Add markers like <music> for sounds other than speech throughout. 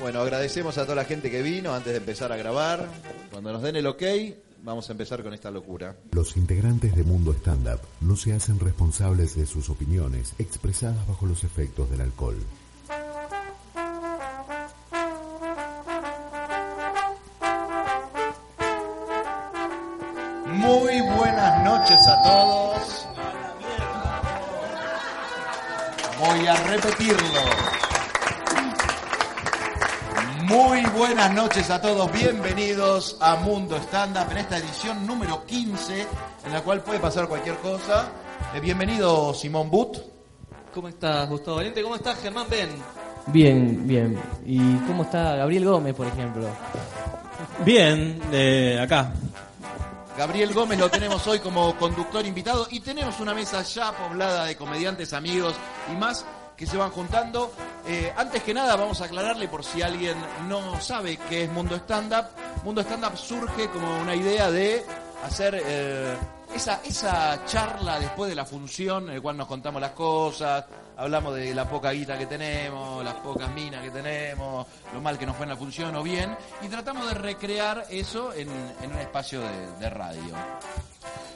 Bueno, agradecemos a toda la gente que vino antes de empezar a grabar. Cuando nos den el ok, vamos a empezar con esta locura. Los integrantes de Mundo Stand Up no se hacen responsables de sus opiniones expresadas bajo los efectos del alcohol. Muy buenas noches a todos. Voy a repetirlo. Muy buenas noches a todos, bienvenidos a Mundo Stand Up en esta edición número 15, en la cual puede pasar cualquier cosa. Eh, bienvenido Simón But. ¿Cómo estás, Gustavo Valiente? ¿Cómo estás, Germán Ben? Bien, bien. ¿Y cómo está Gabriel Gómez, por ejemplo? Bien, eh, acá. Gabriel Gómez lo tenemos hoy como conductor invitado y tenemos una mesa ya poblada de comediantes, amigos y más que se van juntando. Eh, antes que nada, vamos a aclararle por si alguien no sabe qué es Mundo Stand Up. Mundo Stand Up surge como una idea de hacer eh, esa, esa charla después de la función, en el cual nos contamos las cosas, hablamos de la poca guita que tenemos, las pocas minas que tenemos, lo mal que nos fue en la función o bien, y tratamos de recrear eso en, en un espacio de radio.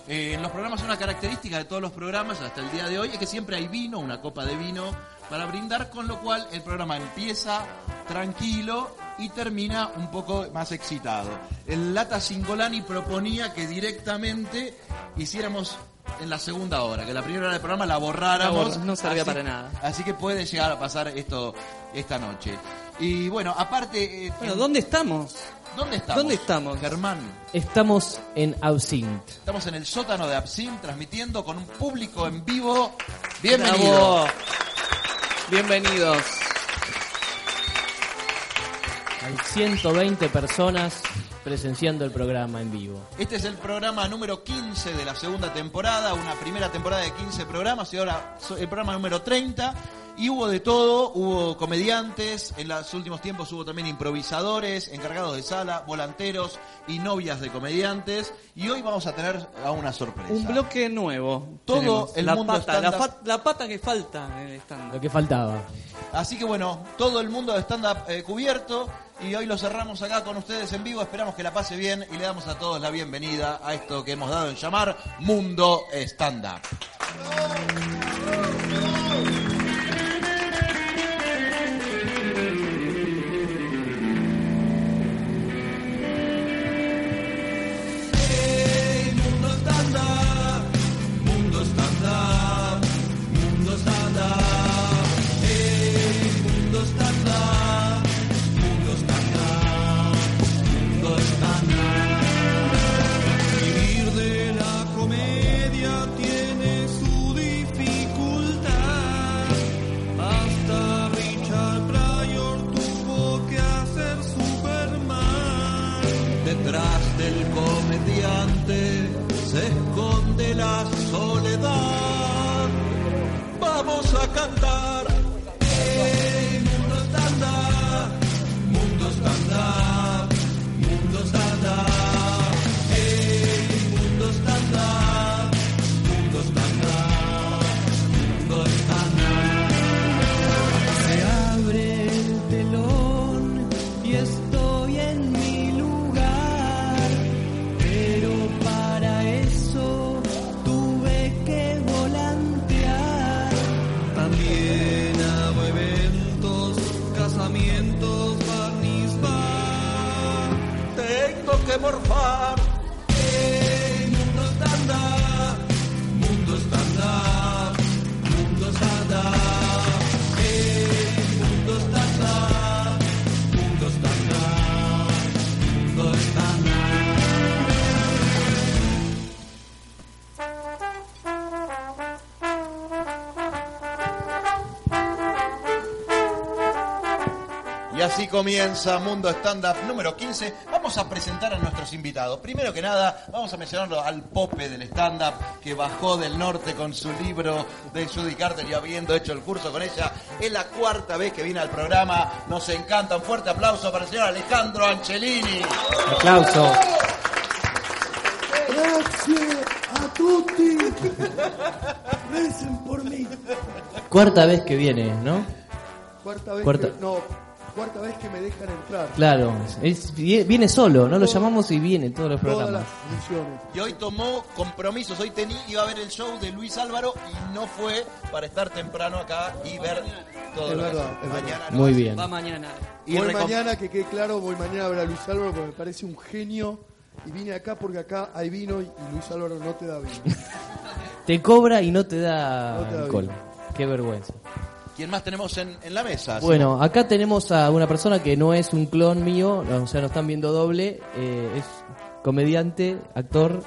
Eh, en los programas una característica de todos los programas hasta el día de hoy es que siempre hay vino, una copa de vino para brindar, con lo cual el programa empieza tranquilo y termina un poco más excitado. El Lata Singolani proponía que directamente hiciéramos en la segunda hora, que la primera hora del programa la borráramos. No, no servía así, para nada. Así que puede llegar a pasar esto esta noche. Y bueno, aparte... eh, Bueno, en- ¿dónde estamos? ¿Dónde estamos? ¿dónde estamos? Germán. Estamos en Absinthe. Estamos en el sótano de Absin transmitiendo con un público en vivo. Bienvenido. Bravo. Bienvenidos. Hay 120 personas presenciando el programa en vivo. Este es el programa número 15 de la segunda temporada, una primera temporada de 15 programas y ahora el programa número 30. Y hubo de todo, hubo comediantes, en los últimos tiempos hubo también improvisadores, encargados de sala, volanteros y novias de comediantes. Y hoy vamos a tener a una sorpresa. Un bloque nuevo. Todo tenemos. el la mundo pata, la, stand-up. fa- la pata que falta en el Lo stand que faltaba. Así que bueno, todo el mundo de stand-up eh, cubierto y hoy lo cerramos acá con ustedes en vivo. Esperamos que la pase bien y le damos a todos la bienvenida a esto que hemos dado en llamar Mundo. Vivir la soledad. Vamos a cantar. Comienza Mundo Stand Up número 15. Vamos a presentar a nuestros invitados. Primero que nada, vamos a mencionarlo al Pope del Stand Up que bajó del norte con su libro de Judy Carter y habiendo hecho el curso con ella. Es la cuarta vez que viene al programa. Nos encanta. Un fuerte aplauso para el señor Alejandro Angelini. Aplauso. Grazie a tutti. Recen por mí. Cuarta vez que viene, ¿no? Cuarta vez Cuarta. que- no, cuarta vez que me dejan entrar. Claro, es- viene solo, no lo llamamos y viene todos los Todas programas. las funciones. Y hoy tomó compromisos. Hoy tení, iba a ver el show de Luis Álvaro y no fue para estar temprano acá y ver todo Es lo que verdad, es. Mañana no Muy es. bien. Va mañana. Y voy mañana, que quede claro, voy mañana a ver a Luis Álvaro porque me parece un genio. Y vine acá porque acá hay vino y y Luis Álvaro no te da vino. <laughs> Te cobra y no te da No te da alcohol. vino. Qué vergüenza. ¿Quién más tenemos en, en la mesa? Bueno, acá tenemos a una persona que no es un clon mío, o sea, nos están viendo doble. eh, es comediante, actor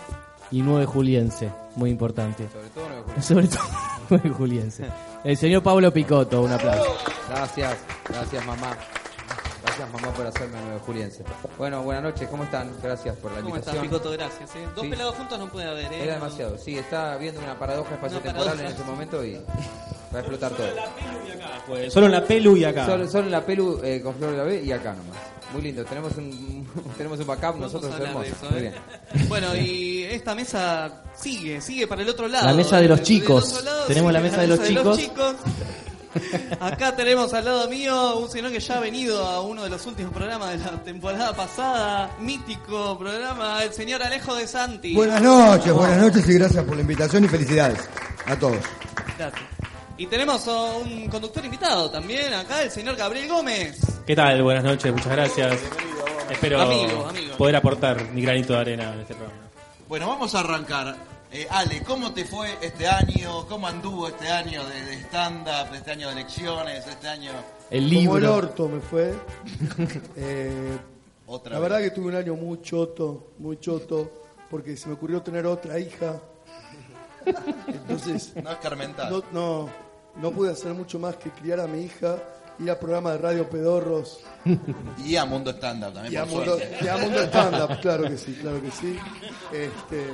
y nueve juliense. Muy importante. Sobre todo nueve Julián. Sobre todo <laughs> nueve juliense. El señor Pablo Picotto, un aplauso. Gracias, gracias mamá. Gracias mamá por hacerme nueve juliense. Bueno, buenas noches, ¿cómo están? Gracias por la ¿Cómo estás, invitación. Picoto? Gracias. ¿eh? Dos Sí. pelados juntos no puede haber, ¿eh? Era demasiado, sí, está viendo una paradoja espacio-temporal en paradoja. este momento y va a explotar todo. Pues, solo en la pelu y acá. Solo, solo en la pelu eh, con Flor de la B y acá nomás. Muy lindo, tenemos un, <laughs> tenemos un backup, Vamos nosotros a hablar de hermosos. eso, Muy ¿eh? bien. Bueno, y esta mesa sigue, sigue para el otro lado. La mesa de los Del chicos. otro Tenemos la mesa de los chicos. chicos. Acá tenemos al lado mío un señor que ya ha venido a uno de los últimos programas de la temporada pasada, mítico programa, el señor Alejo de Santi. Buenas noches, buenas noches y gracias por la invitación y felicidades a todos. Gracias. Y tenemos a un conductor invitado también acá, el señor Gabriel Gómez. ¿Qué tal? Buenas noches, muchas gracias. Espero Amigo, amigo. poder aportar mi granito de arena en este programa. Bueno, vamos a arrancar. Eh, Ale, ¿cómo te fue este año? ¿Cómo anduvo este año de, de stand-up, este año de elecciones, este año El Como el libro. orto me fue. <laughs> Eh, otra la vez? verdad que tuve un año muy choto, muy choto, porque se me ocurrió tener otra hija. Entonces, <laughs> No es Carmental. no, no, no pude hacer mucho más que criar a mi hija, ir a programa de radio pedorros <laughs> Y a Mundo Stand-up también, y a por mundo, suerte. y a mundo stand-up, claro que sí, claro que sí. Este,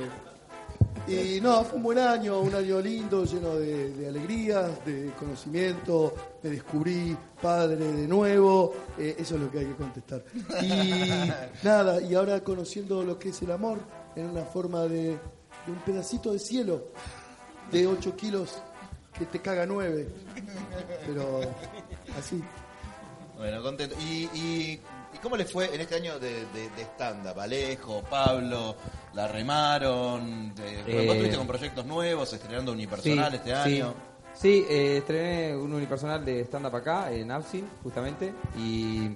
y no, fue un buen año, un año lindo, lleno de, de alegrías, de conocimiento, me descubrí padre de nuevo, eh, eso es lo que hay que contestar. Y <laughs> nada, y ahora conociendo lo que es el amor en una forma de, de un pedacito de cielo de 8 kilos que te caga 9, pero así. Bueno, contento. ¿Y, y, y cómo le fue en este año de, de, de stand-up? Alejo, Pablo, la remaron. Eh, porque vos Eh, estuviste con proyectos nuevos, estrenando unipersonal Sí, este año. Sí, eh, estrené un unipersonal de stand-up acá, en Absin, justamente, y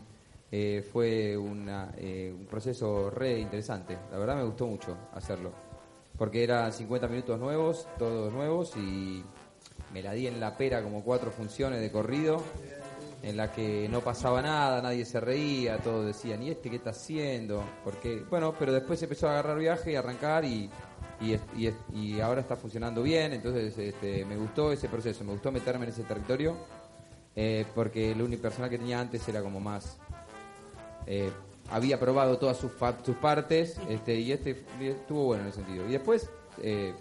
eh, fue una, eh, un proceso re interesante. La verdad me gustó mucho hacerlo, porque eran 50 minutos nuevos, todos nuevos, y me la di en la pera como cuatro funciones de corrido, en la que no pasaba nada, nadie se reía, todos decían, ¿y este qué está haciendo? Porque, bueno, pero después empezó a agarrar viaje y arrancar y, y, y, ahora está funcionando bien, entonces este, me gustó ese proceso, me gustó meterme en ese territorio, eh, porque el unipersonal que tenía antes era como más... eh, había probado todas sus, sus partes este, y este estuvo bueno en ese sentido. Y después eh,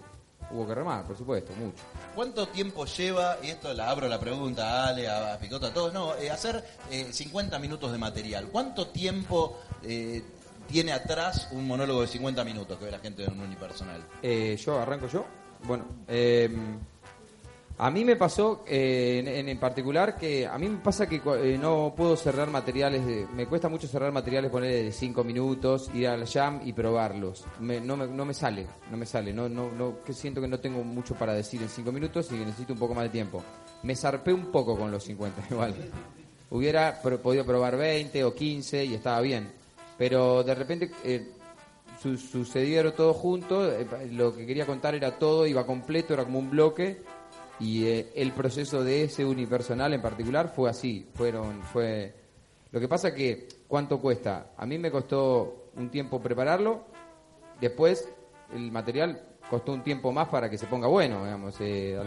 hubo que remar, por supuesto, mucho. ¿Cuánto tiempo lleva, y esto la abro la pregunta a Ale, a Picotto, a todos, no, eh, hacer eh, 50 minutos de material? ¿Cuánto tiempo eh, tiene atrás un monólogo de 50 minutos que ve la gente en un unipersonal? Eh, yo arranco yo. Bueno, eh, a mí me pasó eh, en, en particular que a mí me pasa que eh, no puedo cerrar materiales, de- me cuesta mucho cerrar materiales poner de 5 minutos, ir al jam y probarlos. Me- no, me, no me sale, no me sale, no, no, no, que siento que no tengo mucho para decir en 5 minutos y necesito un poco más de tiempo. Me zarpé un poco con los 50 <laughs> igual. Hubiera pro- podido probar 20 o 15 y estaba bien. Pero de repente eh, su- sucedieron todo junto, eh, lo que quería contar era todo, iba completo, era como un bloque y eh, el proceso de ese unipersonal en particular fue así, fueron fue lo que pasa que cuánto cuesta, a mí me costó un tiempo prepararlo, después el material costó un tiempo más para que se ponga bueno, digamos, eh,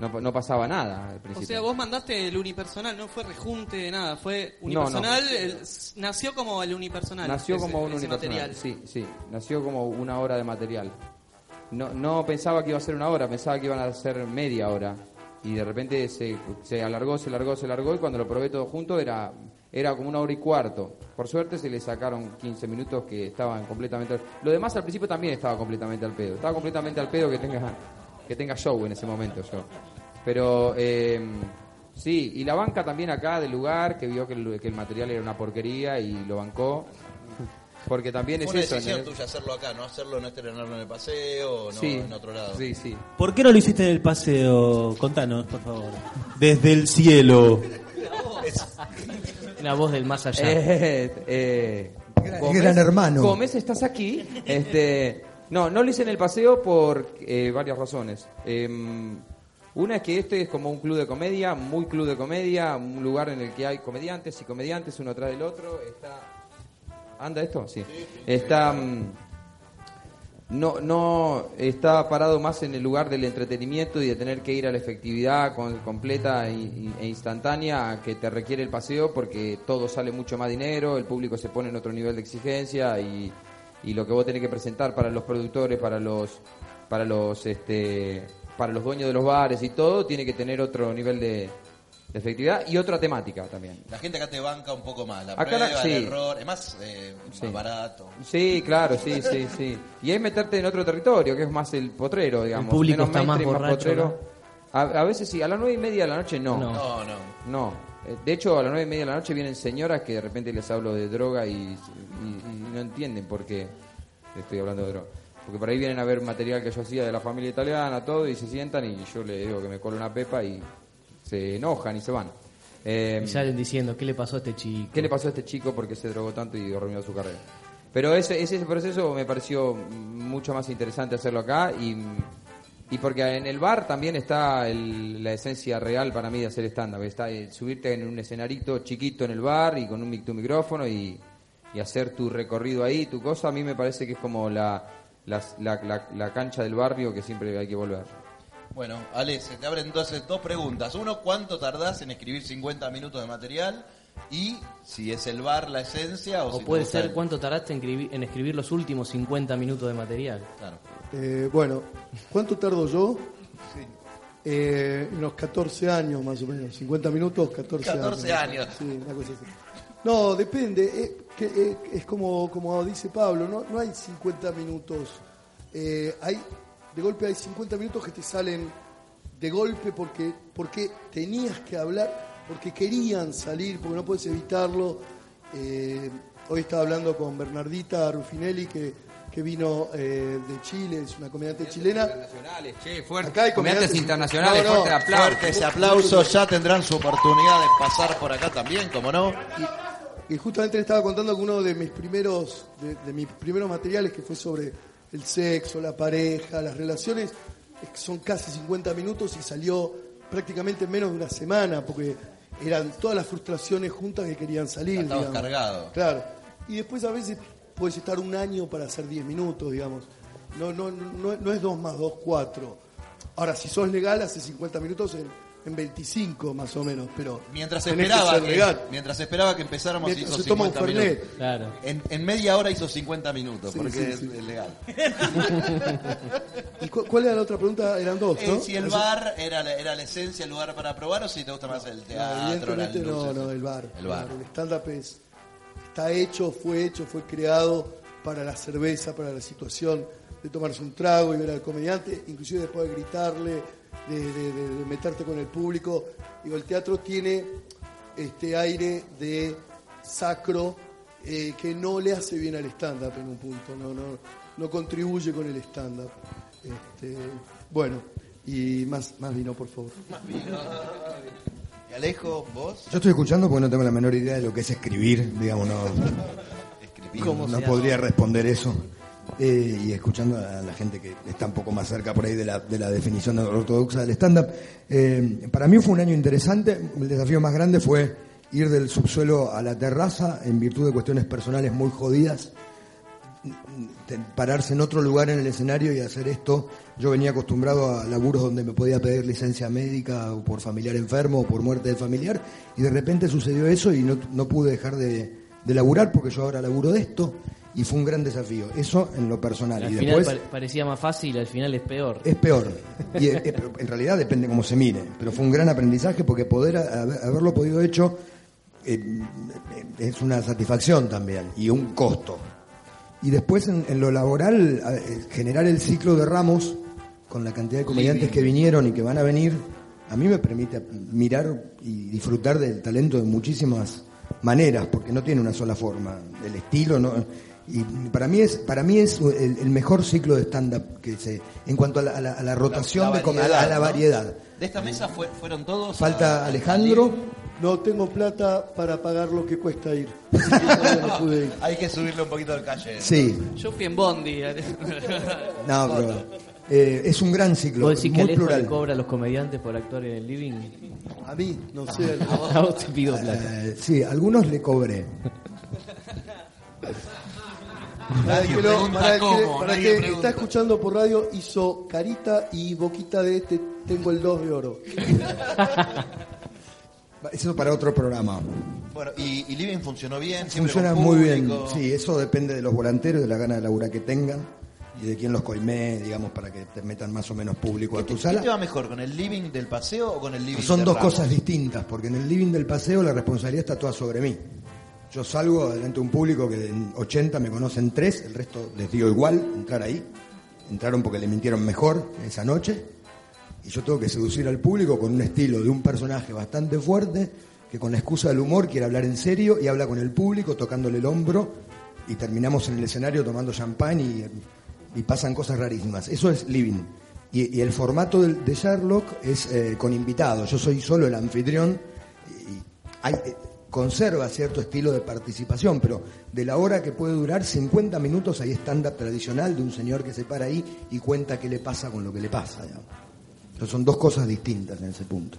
no, no pasaba nada al O principio. sea, vos mandaste el unipersonal, no fue rejunte de nada, fue No, no. unipersonal, el- nació como el unipersonal. Nació ese- como un unipersonal. material. Sí, sí. Nació como una hora de material. No, no pensaba que iba a ser una hora, pensaba que iban a ser media hora. Y de repente se, se alargó, se alargó, se alargó. Y cuando lo probé todo junto era, era como una hora y cuarto. Por suerte se le sacaron 15 minutos que estaban completamente. Lo demás al principio también estaba completamente al pedo. Estaba completamente al pedo que tenga, que tenga show en ese momento yo. Pero. eh, Sí, y la banca también acá del lugar, que vio que el, que el material era una porquería y lo bancó. Porque también Fue es una eso. decisión ¿entendés? tuya hacerlo acá, no hacerlo, no estrenarlo en el paseo, no Sí, en otro lado. sí, sí. ¿Por qué no lo hiciste en el paseo? Contanos, por favor. Desde el cielo. La voz del más allá. Eh, eh, Gran- gran hermano. Gómez, estás aquí. Este, no, no lo hice en el paseo por eh, varias razones. Em, una es que este es como un club de comedia, muy club de comedia, un lugar en el que hay comediantes y comediantes uno atrás del otro. Está, anda esto, sí. Está mm, no, no está parado más en el lugar del entretenimiento y de tener que ir a la efectividad con- completa e, instantánea que te requiere el paseo porque todo sale mucho más dinero, el público se pone en otro nivel de exigencia y, y lo que vos tenés que presentar para los productores, para los para los este para los dueños de los bares y todo tiene que tener otro nivel de, de efectividad y otra temática también. La gente acá te banca un poco más, la Acá la- prueba, sí. el error, es más, eh, Sí. más barato. Sí, claro, sí, sí, sí. Y es meterte en otro territorio, que es más el potrero, digamos. público Menos está más borracho, potrero. A, a veces sí, a las nueve y media de la noche no. No. No, no. No. Eh, De hecho, a las nueve y media de la noche vienen señoras que de repente les hablo de droga y, y- y no entienden por qué estoy hablando de droga. Porque por ahí vienen a ver material que yo hacía de la familia italiana, todo, y se sientan y yo le digo que me colo una pepa y se enojan y se van. Eh, Y salen diciendo, ¿qué le pasó a este chico? ¿Qué le pasó a este chico porque se drogó tanto y arruinó su carrera? Pero ese, ese proceso me pareció mucho más interesante hacerlo acá y, y porque en el bar también está el- la esencia real para mí de hacer stand-up. Está el subirte en un escenarito chiquito en el bar y con un mic- tu micrófono y, y hacer tu recorrido ahí, tu cosa. A mí me parece que es como la, la- la cancha del barrio que siempre hay que volver. Bueno, Ale, se te abren entonces dos preguntas. Uno, ¿cuánto tardás en escribir 50 minutos de material? Y si es el bar la esencia o, O si puede ser el- cuánto tardaste en escribir, en escribir los últimos 50 minutos de material. Claro. Eh, bueno, ¿cuánto tardo yo? Eh, unos 14 años más o menos, 50 minutos, 14, 14 años. Sí, una cosa así. No, depende, eh, que, eh, es como, como dice Pablo, no, no hay 50 minutos, eh, hay, de golpe hay 50 minutos que te salen de golpe porque, porque tenías que hablar, porque querían salir, porque no puedes evitarlo. Eh, hoy estaba hablando con Bernardita Rufinelli, que, que vino eh, de Chile, es una comediante chilena. Internacionales, che, fuerte. Acá hay Comediantes comediantes- internacionales, No, no, fuerte aplauso. Fuerte ese aplauso, ya tendrán su oportunidad de pasar por acá también, como no. Y justamente le estaba contando que uno de mis primeros, de, de mis primeros materiales que fue sobre el sexo, la pareja, las relaciones, son casi 50 minutos y salió prácticamente en menos de una semana, porque eran todas las frustraciones juntas que querían salir. Estabas cargado. Claro. Y después a veces puedes estar un año para hacer 10 minutos, digamos. No, no, no, no es 2 más 2, 4. Ahora, si sos legal, hace 50 minutos en, en 25 más o menos, pero Mientras que esperaba que, mientras esperaba que empezáramos Mientras hizo se toma un 50 Fernet. minutos. Claro. En, en media hora hizo 50 minutos, Sí, porque sí, es, sí. es legal. <laughs> ¿Y cu- cuál era la otra pregunta? Eran dos, Eh, ¿no? si el bar era la, era la esencia, el lugar para probar, o si te gusta más el No, teatro, no, luces. no, el bar. El bar. El stand-up es- está hecho, fue hecho, fue creado para la cerveza, para la situación de tomarse un trago y ver al comediante, inclusive después de gritarle, de, de- de- de meterte con el público. Digo, el teatro tiene este aire de sacro eh, que no le hace bien al stand-up en un punto, no, no, no contribuye con el stand-up. Este, bueno, y más, más vino, por favor. Y Alejo, vos, Yo estoy escuchando porque no tengo la menor idea de lo que es escribir, digamos, no, escribí. ¿Cómo no podría responder eso. Eh, y escuchando a la gente que está un poco más cerca por ahí de la, de la definición ortodoxa del stand-up, eh, para mí fue un año interesante. El desafío más grande fue ir del subsuelo a la terraza en virtud de cuestiones personales muy jodidas pararse en otro lugar en el escenario y hacer esto. Yo venía acostumbrado a laburos donde me podía pedir licencia médica o por familiar enfermo o por muerte de familiar y de repente sucedió eso y no, no pude dejar de, de laburar porque yo ahora laburo de esto y fue un gran desafío. Eso en lo personal. Al y final después parecía más fácil, al final es peor. es peor. Y eh, eh, pero en realidad depende cómo se mire. Pero fue un gran aprendizaje porque poder haber- haberlo podido hecho eh, eh, es una satisfacción también y un costo. Y después en, en lo laboral, eh, generar el ciclo de Ramos con la cantidad de comediantes que vinieron y que van a venir a mí me permite mirar y disfrutar del talento de muchísimas maneras, porque no tiene una sola forma. El estilo no. Y para mí es, para mí es el, el mejor ciclo de stand-up que se, en cuanto a la, a la- a la rotación, La de, a la, variedad, a la ¿no? variedad. De esta mesa fue- fueron todos. Falta a- Alejandro. No tengo plata para pagar lo que cuesta ir. <laughs> No pude. Hay que subirle un poquito del calle. Sí, Yo fui en Bondi. <laughs> no, pero eh, es un gran ciclo, ¿Vos decís que muy Alejo plural. le cobra a los comediantes por actuar en el living? A mí, no sé. <laughs> A vos te pido plata. Eh, sí, algunos le cobré. Para el que, lo- pregunta para el que- cómo, para el nadie que pregunta. está escuchando por radio, hizo carita y boquita de este, tengo el 2 de oro. <laughs> Eso para otro programa. Bueno, y, y Living funcionó bien. Funciona muy bien. Sí, eso depende de los volanteros, de la gana de labura que tengan y de quién los coimé, digamos, para que te metan más o menos público a ¿Qué tu te, qué sala. te va mejor, con el Living del paseo o con el Living Son de dos Ramos? cosas distintas, porque en el living del paseo la responsabilidad está toda sobre mí. Yo salgo delante de un público que en 80 me conocen tres, el resto les dio igual entrar ahí. Entraron porque le mintieron mejor esa noche. Y yo tengo que seducir al público con un estilo de un personaje bastante fuerte, que con la excusa del humor quiere hablar en serio y habla con el público, tocándole el hombro, y terminamos en el escenario tomando champán y, pasan cosas rarísimas. Eso es living. Y, el formato de Sherlock es eh, con invitados. Yo soy solo el anfitrión y hay, conserva cierto estilo de participación, pero de la hora que puede durar 50 minutos hay stand-up tradicional de un señor que se para ahí y cuenta qué le pasa con lo que le pasa. digamos. Entonces son dos cosas distintas en ese punto.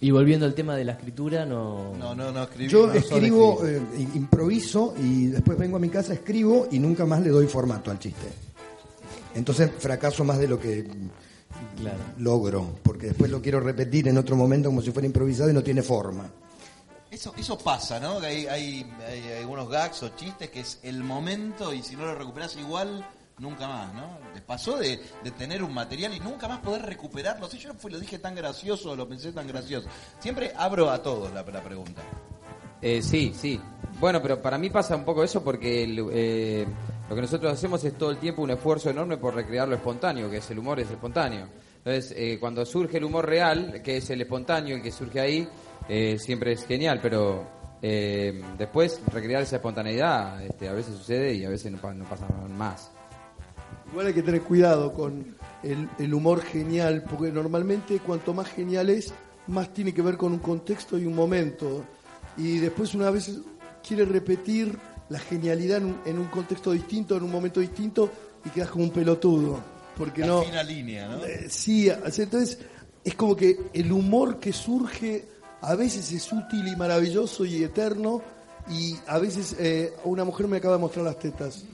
Y volviendo al tema de la escritura, no. No, no, no escribí. Yo no escribo, eh, improviso y después vengo a mi casa, escribo y nunca más le doy formato al chiste. Entonces fracaso más de lo que Claro. logro, porque después lo quiero repetir en otro momento como si fuera improvisado y no tiene forma. Eso, eso pasa, ¿no? Que hay, hay, hay algunos gags o chistes que es el momento y si no lo recuperas igual, nunca más, ¿no? Les pasó de, de tener un material y nunca más poder recuperarlo. Si yo no lo dije tan gracioso, lo pensé tan gracioso. Siempre abro a todos la, la pregunta. Eh, sí, sí. Bueno, pero para mí pasa un poco eso porque eh, lo que nosotros hacemos es todo el tiempo un esfuerzo enorme por recrear lo espontáneo, que es el humor, es espontáneo. Entonces, eh, cuando surge el humor real, que es el espontáneo, el que surge ahí, eh, siempre es genial, pero eh, después recrear esa espontaneidad este, a veces sucede y a veces no, no pasa más. Igual hay que tener cuidado con el, el humor genial, porque normalmente cuanto más genial es, más tiene que ver con un contexto y un momento. Y después una vez quiere repetir la genialidad en un, en un contexto distinto, en un momento distinto, y quedas como un pelotudo. Porque La no... fina línea, ¿no? Eh, sí, entonces es como que el humor que surge a veces es útil y maravilloso y eterno, y a veces eh, una mujer me acaba de mostrar las tetas.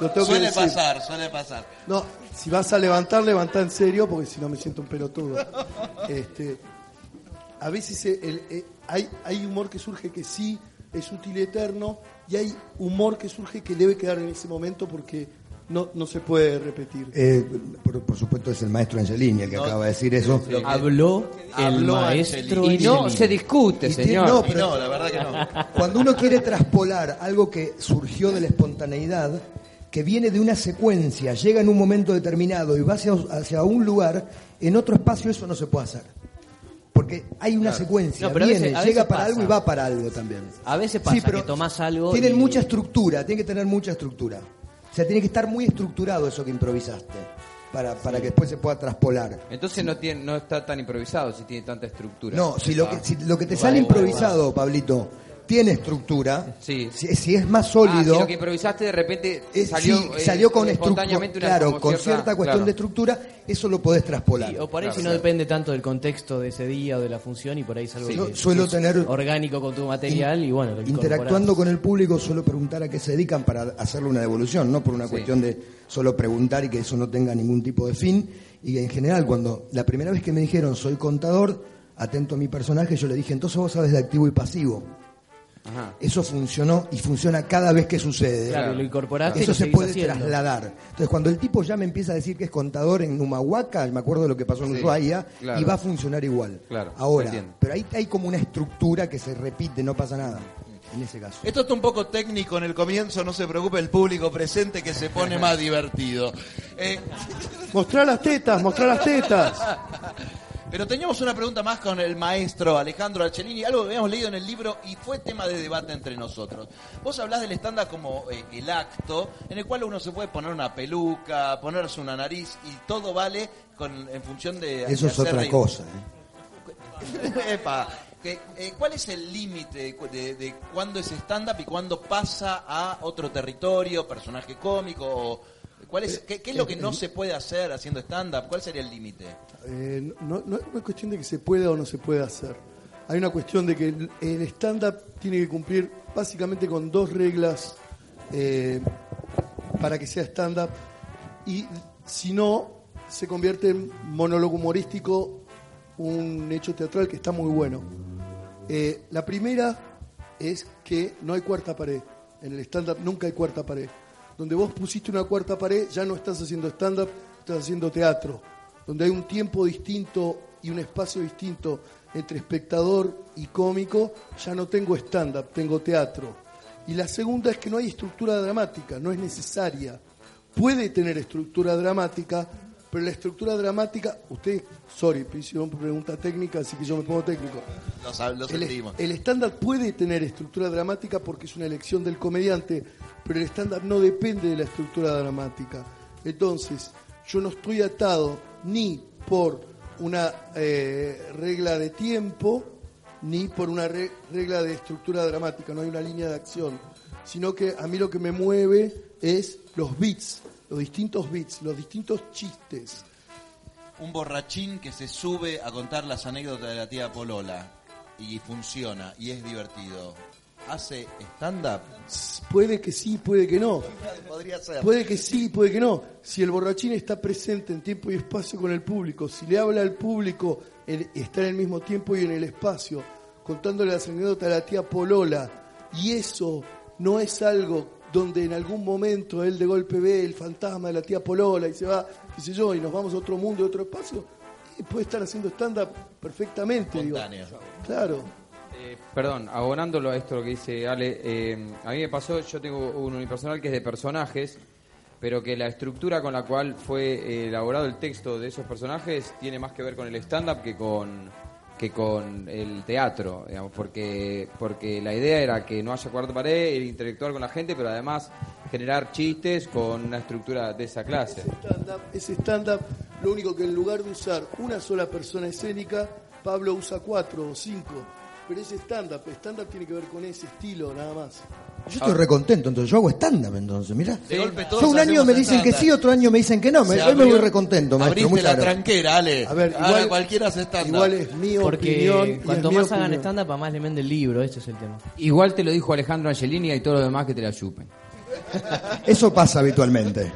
Lo tengo que Suele decir. pasar, suele pasar. No, si vas a levantar, levanta en serio, porque si no me siento un pelotudo. Este, a veces eh, el- eh, hay, hay humor que surge que sí es útil y eterno, y hay humor que surge que debe quedar en ese momento porque no, no se puede repetir. Eh, por, por supuesto es el maestro Angelini el que acaba de decir eso. Habló el Habló maestro. Angelini. Y no se discute, Y tiene- señor. no, Y pero- no, la verdad que no. Cuando uno quiere traspolar algo que surgió de la espontaneidad, que viene de una secuencia, llega en un momento determinado y va hacia, hacia un lugar, en otro espacio eso no se puede hacer. Porque hay una secuencia, No, pero a viene, veces- a llega para pasa. algo y va para algo también. A veces pasa que tomás algo Tienen y- mucha estructura, tiene que tener mucha estructura. O sea, tiene que estar muy estructurado eso que improvisaste, para, para que después se pueda traspolar. Entonces no, tiene, no está tan improvisado si tiene tanta estructura. No, si lo que, si lo que te sale improvisado, Pablito, tiene estructura, Sí. si, si es más Ah, sólido, si lo que improvisaste de repente eh, salió, sí, eh, salió con estructura, espontáneamente una claro, con cierta cuestión claro. de estructura, eso lo podés traspolar. Sí, o por ahí Claro, si no claro. depende tanto del contexto de ese día o de la función y por ahí es algo Yo que suelo tener- orgánico con tu material y bueno, lo Interactuando con el público suelo preguntar a qué se dedican para hacerle una devolución, no por una Sí. cuestión de solo preguntar y que eso no tenga ningún tipo de fin. Y en general, cuando la primera vez que me dijeron soy contador, atento a mi personaje, yo le dije, entonces vos sabes de activo y pasivo. Ajá. Eso funcionó y funciona cada vez que sucede. Claro, lo incorporaste y Eso lo se puede haciendo. trasladar. Entonces, cuando el tipo ya me empieza a decir que es contador en Humahuaca, me acuerdo de lo que pasó en Sí, Ushuaia, claro. y va a funcionar igual. Claro, Ahora, pero ahí hay como una estructura que se repite, no pasa nada. En ese caso. Esto está un poco técnico en el comienzo, no se preocupe el público presente que se pone <laughs> más divertido. Eh, Mostrar las tetas, mostrar las tetas. <laughs> Pero teníamos una pregunta más con el maestro Alejandro Arcellini, algo que habíamos leído en el libro y fue tema de debate entre nosotros. Vos hablás del estándar como eh, el acto en el cual uno se puede poner una peluca, ponerse una nariz y todo vale con, en función de... Eso de es otra cosa. ¿eh? <laughs> Epa, eh, ¿Cuál es el límite de, de cuándo es stand-up y cuándo pasa a otro territorio, personaje cómico? O, ¿cuál es, qué, qué es lo que no se puede hacer haciendo stand-up? ¿Cuál sería el límite? Eh, no, no es una cuestión de que se pueda o no se pueda hacer. Hay una cuestión de que el, el stand-up tiene que cumplir básicamente con dos reglas eh, para que sea stand-up y si no, se convierte en monólogo humorístico, un hecho teatral que está muy bueno. Eh, la primera es que no hay cuarta pared. En el stand-up nunca hay cuarta pared. Donde vos pusiste una cuarta pared, ya no estás haciendo stand-up, estás haciendo teatro. Donde hay un tiempo distinto y un espacio distinto entre espectador y cómico, ya no tengo stand-up, tengo teatro. Y la segunda es que no hay estructura dramática, no es necesaria. Puede tener estructura dramática, pero la estructura dramática, usted, sorry, hicieron pregunta técnica, así que yo me pongo técnico. Lo, sentimos. el stand-up puede tener estructura dramática porque es una elección del comediante, pero el stand-up no depende de la estructura dramática. Entonces, yo no estoy atado ni por una eh, regla de tiempo, ni por una re- regla de estructura dramática, no hay una línea de acción, sino que a mí lo que me mueve es los beats, los distintos beats, los distintos chistes. Un borrachín que se sube a contar las anécdotas de la tía Polola y funciona y es divertido. ¿Hace stand-up? Puede que sí, puede que no. Podría ser. Puede que sí, puede que no. Si el borrachín está presente en tiempo y espacio con el público, si le habla al público, está en el mismo tiempo y en el espacio, contándole las anécdotas de la tía Polola, y eso no es algo donde en algún momento él de golpe ve el fantasma de la tía Polola y se va, qué sé yo, y nos vamos a otro mundo, a otro espacio, y puede estar haciendo stand-up perfectamente. digo. Claro. Eh, perdón, abonándolo a esto lo que dice Ale, eh, a mí me pasó, yo tengo un unipersonal que es de personajes, pero que la estructura con la cual fue eh, elaborado el texto de esos personajes tiene más que ver con el stand-up que con que con el teatro, digamos, porque porque la idea era que no haya cuarta pared, era interactuar con la gente, pero además generar chistes con una estructura de esa clase. ese stand-up, lo único que en lugar de usar una sola persona escénica, Pablo usa cuatro o cinco. Pero ese stand-up, stand-up tiene que ver con ese estilo, nada más. Yo estoy recontento, entonces yo hago stand-up entonces, mirá. De golpe todos Yo un año me dicen que sí, otro año me dicen que no. Me, hoy me voy recontento, maestro. Abriste la gracias. tranquera, Ale. A ver, Ahora igual- cualquiera hace stand-up. Igual es mi opinión. Porque es cuanto más hagan opinión. stand-up, más le vende el libro. Ese es el tema. Igual te lo dijo Alejandro Angelini y todo lo demás que te la chupen. Eso pasa habitualmente.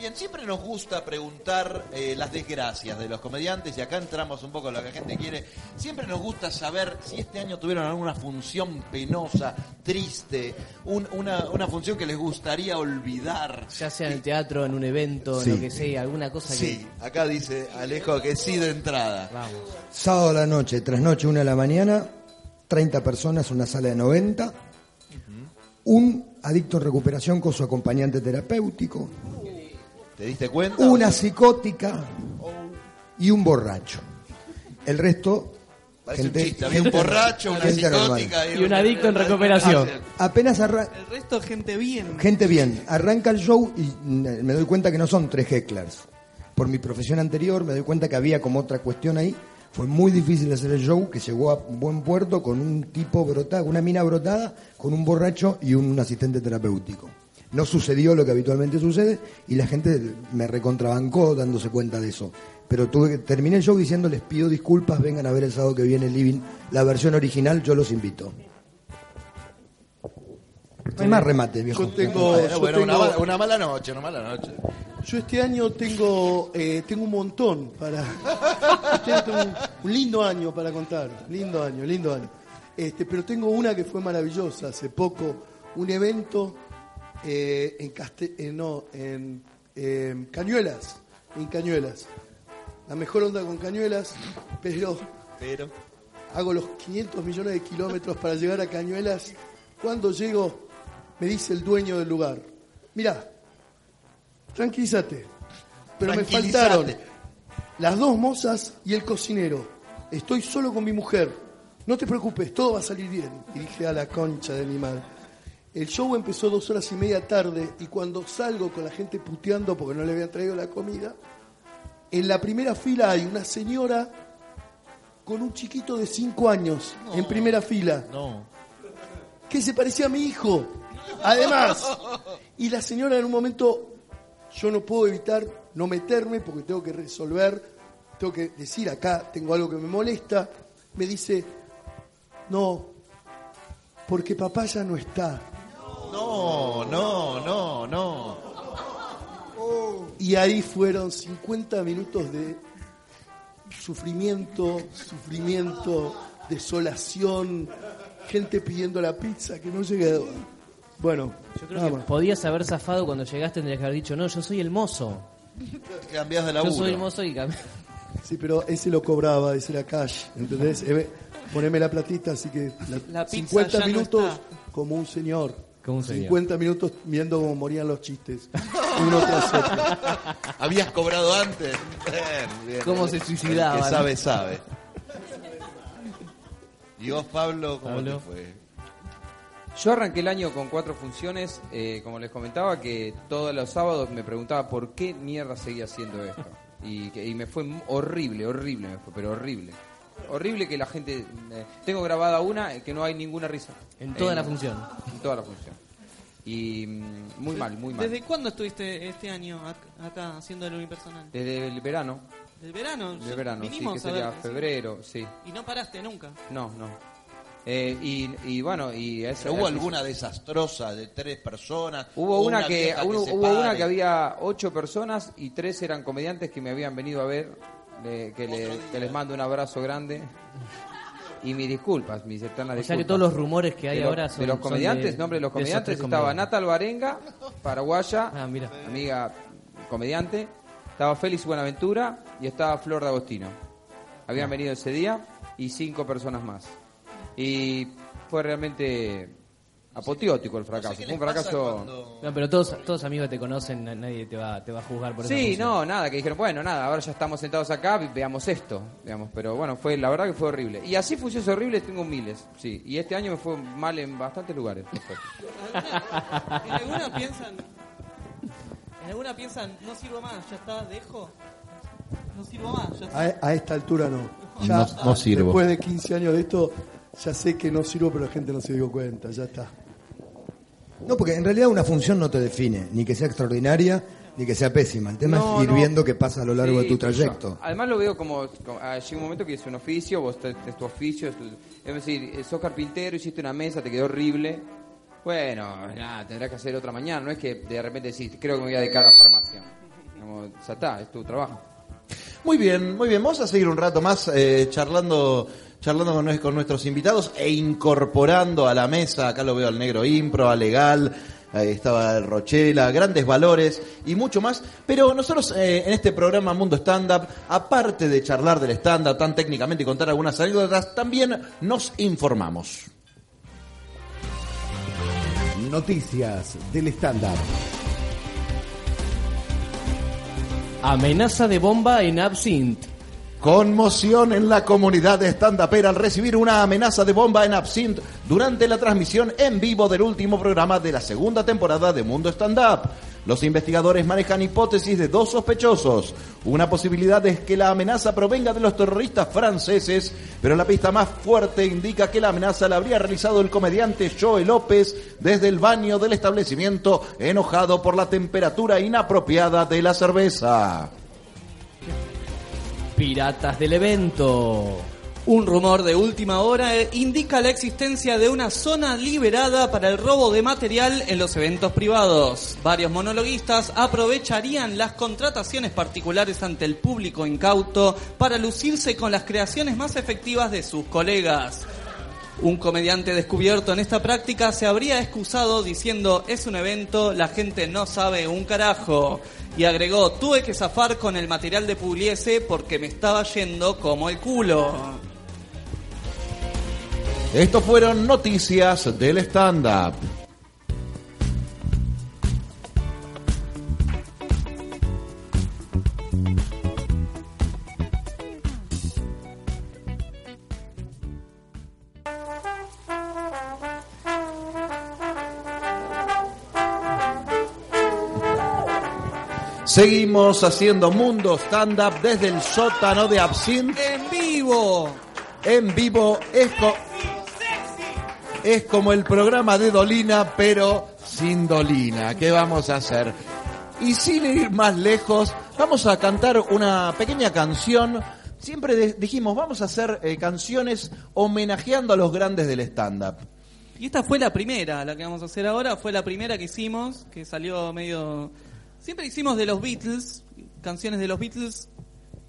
Bien, siempre nos gusta preguntar eh, las desgracias de los comediantes y acá entramos un poco en lo que la gente quiere. Siempre nos gusta saber si este año tuvieron alguna función penosa, triste, un- una, una función que les gustaría olvidar. Ya sea en el teatro, en un evento, Sí. lo que sea, alguna cosa Sí, acá dice Alejo que sí de entrada. que. Vamos. Sábado a la noche, trasnoche, una de la mañana, 30 personas, una sala de 90. Un adicto en recuperación con su acompañante terapéutico. ¿Te diste cuenta? Una psicótica y un borracho. El resto, Parece gente, un chiste, había un gente- borracho, una psicótica Y un adicto en recuperación. Apenas arra- El resto, gente bien. Gente bien, arranca el show y mm, me doy cuenta que no son tres hecklers. Por mi profesión anterior me doy cuenta que había como otra cuestión ahí. Fue muy difícil hacer el show, que llegó a buen puerto con un tipo brotado, una mina brotada, con un borracho y un asistente terapéutico. No sucedió lo que habitualmente sucede y la gente me recontrabancó dándose cuenta de eso. Pero tuve que, terminé el show diciendo les pido disculpas, vengan a ver el sábado que viene el Living, la versión original, yo los invito. No hay más remate, viejo. Yo tengo, Bueno, yo bueno, una, tengo- mala- una mala noche, una mala noche. Yo este año tengo eh, tengo un montón para <laughs> este año tengo un, un lindo año para contar, lindo año, lindo año. Este, pero tengo una que fue maravillosa hace poco, un evento eh, en Caste- eh, no, en em, Cañuelas, en Cañuelas. La mejor onda con Cañuelas, pero Pero. hago los 500 millones de kilómetros para llegar a Cañuelas. Cuando llego, me dice el dueño del lugar, mira, tranquilízate, pero me faltaron, las dos mozas y el cocinero. Estoy solo con mi mujer. No te preocupes, todo va a salir bien. Y dije a la concha de mi madre. El show empezó dos horas y media tarde y cuando salgo con la gente puteando porque no le habían traído la comida, en la primera fila hay una señora con un chiquito de cinco años en primera fila No. que se parecía a mi hijo. Además, y la señora en un momento, yo no puedo evitar no meterme porque tengo que resolver, tengo que decir acá, tengo algo que me molesta, me dice, no, porque papá ya no está. No, no, no, no. Y ahí fueron 50 minutos de sufrimiento, sufrimiento, desolación, gente pidiendo la pizza que no llegaba. Bueno, Yo creo que más. podías haber zafado cuando llegaste, tendrías que haber dicho, no, yo soy el mozo. Cambiás de Yo laburo. soy el mozo y cam- Sí, pero ese lo cobraba, ese era cash, ¿entendés? Eh, poneme la platita, así que la- La pizza 50 ya no minutos como un señor. Como un señor. 50 minutos viendo cómo morían los chistes, uno tras otro. <laughs> Habías cobrado antes. Bien, bien. Cómo se El suicidaban. que sabe, sabe. ¿Y vos, Pablo, cómo Pablo. te fue? Yo arranqué el año con cuatro funciones, eh, como les comentaba, que todos los sábados me preguntaba por qué mierda seguía haciendo esto. Y, que- y me fue horrible, horrible, me fue, pero horrible. Horrible que la gente... eh, tengo grabada una eh, que no hay ninguna risa. En toda la función. En toda la función. Y mm, muy mal, muy mal. ¿Desde cuándo estuviste este año ac- acá haciendo el unipersonal? Desde el verano. ¿Del verano? Del verano, sí, Vinimos que a sería verte, sí. febrero, sí. Y no paraste nunca. No, no. Eh, y, y bueno, y esa- ¿Pero hubo alguna desastrosa de tres personas? Hubo ¿O una que, vieja hubo, se hubo una pare? que había ocho personas y tres eran comediantes que me habían venido a ver, le- que, le- que les mando un abrazo grande y mis disculpas, mis eternas O sea que disculpas. todos los rumores que hay de, lo- ahora de son los son comediantes, de- nombre de los de comediantes, estaba comediantes. Nata Alvarenga, paraguaya, Ah, mira. amiga comediante, estaba Félix Buenaventura y estaba Flor de Agostino. Habían Ah. venido ese día y cinco personas más. Y fue realmente apoteótico el fracaso. ¿Qué Fue un fracaso... cuando- No, pero todos, todos amigos te conocen, na- nadie te va, te va a juzgar por esa Sí, no, nada, que dijeron, bueno, nada, ahora ya estamos sentados acá, ve- veamos esto, digamos, pero bueno, fue la verdad que fue horrible. Y así funciones horribles tengo miles, sí, y este año me fue mal en bastantes lugares. <laughs> ¿En alguna piensan... En alguna piensan, no sirvo más, ya está, dejo? No sirvo más, ya está. A, a esta altura no. Ya, No- no sirvo. Después de 15 años de esto, ya sé que no sirvo, pero la gente no se dio cuenta, ya está. No, porque en realidad una función no te define, ni que sea extraordinaria, ni que sea pésima. El tema No, es ir no. viendo qué pasa a lo largo Sí, de tu trayecto. yo- además lo veo como, como- ah, llega un momento que es un oficio, vos te- es tu oficio, es, tu- es decir, eh, sos carpintero, hiciste una mesa, te quedó horrible. Bueno, nada, tendrás que hacer otra mañana, no es que de repente decís, creo que me voy a dedicar a la farmacia. Como, ya está, es tu trabajo. Muy bien, muy bien. Vamos a seguir un rato más eh, charlando, charlando con, nue- con nuestros invitados e incorporando a la mesa, acá lo veo al negro impro, a legal, ahí estaba el Rochela, grandes valores y mucho más. Pero nosotros eh, en este programa Mundo Stand Up, aparte de charlar del stand up tan técnicamente y contar algunas anécdotas, también nos informamos. Noticias del stand-up. Amenaza de bomba en Absinthe. Conmoción en la comunidad de stand-upera al recibir una amenaza de bomba en Absinthe durante la transmisión en vivo del último programa de la segunda temporada de Mundo Stand Up. Los investigadores manejan hipótesis de dos sospechosos. Una posibilidad es que la amenaza provenga de los terroristas franceses, pero la pista más fuerte indica que la amenaza la habría realizado el comediante Joe López desde el baño del establecimiento, enojado por la temperatura inapropiada de la cerveza. Piratas del evento. Un rumor de última hora eh, indica la existencia de una zona liberada para el robo de material en los eventos privados. Varios monologuistas aprovecharían las contrataciones particulares ante el público incauto para lucirse con las creaciones más efectivas de sus colegas. Un comediante descubierto en esta práctica se habría excusado diciendo es un evento, la gente no sabe un carajo. Y agregó, tuve que zafar con el material de Pugliese porque me estaba yendo como el culo. Estos fueron noticias del stand-up. Seguimos haciendo Mundo Stand Up desde el sótano de Absinthe En vivo. en vivo. Es, co- es como el programa de Dolina, pero sin Dolina. ¿Qué vamos a hacer? Y sin ir más lejos, vamos a cantar una pequeña canción. Siempre dijimos, vamos a hacer eh, canciones homenajeando a los grandes del stand-up. Y esta fue la primera, la que vamos a hacer ahora, fue la primera que hicimos, que salió medio... Siempre hicimos de los Beatles, canciones de los Beatles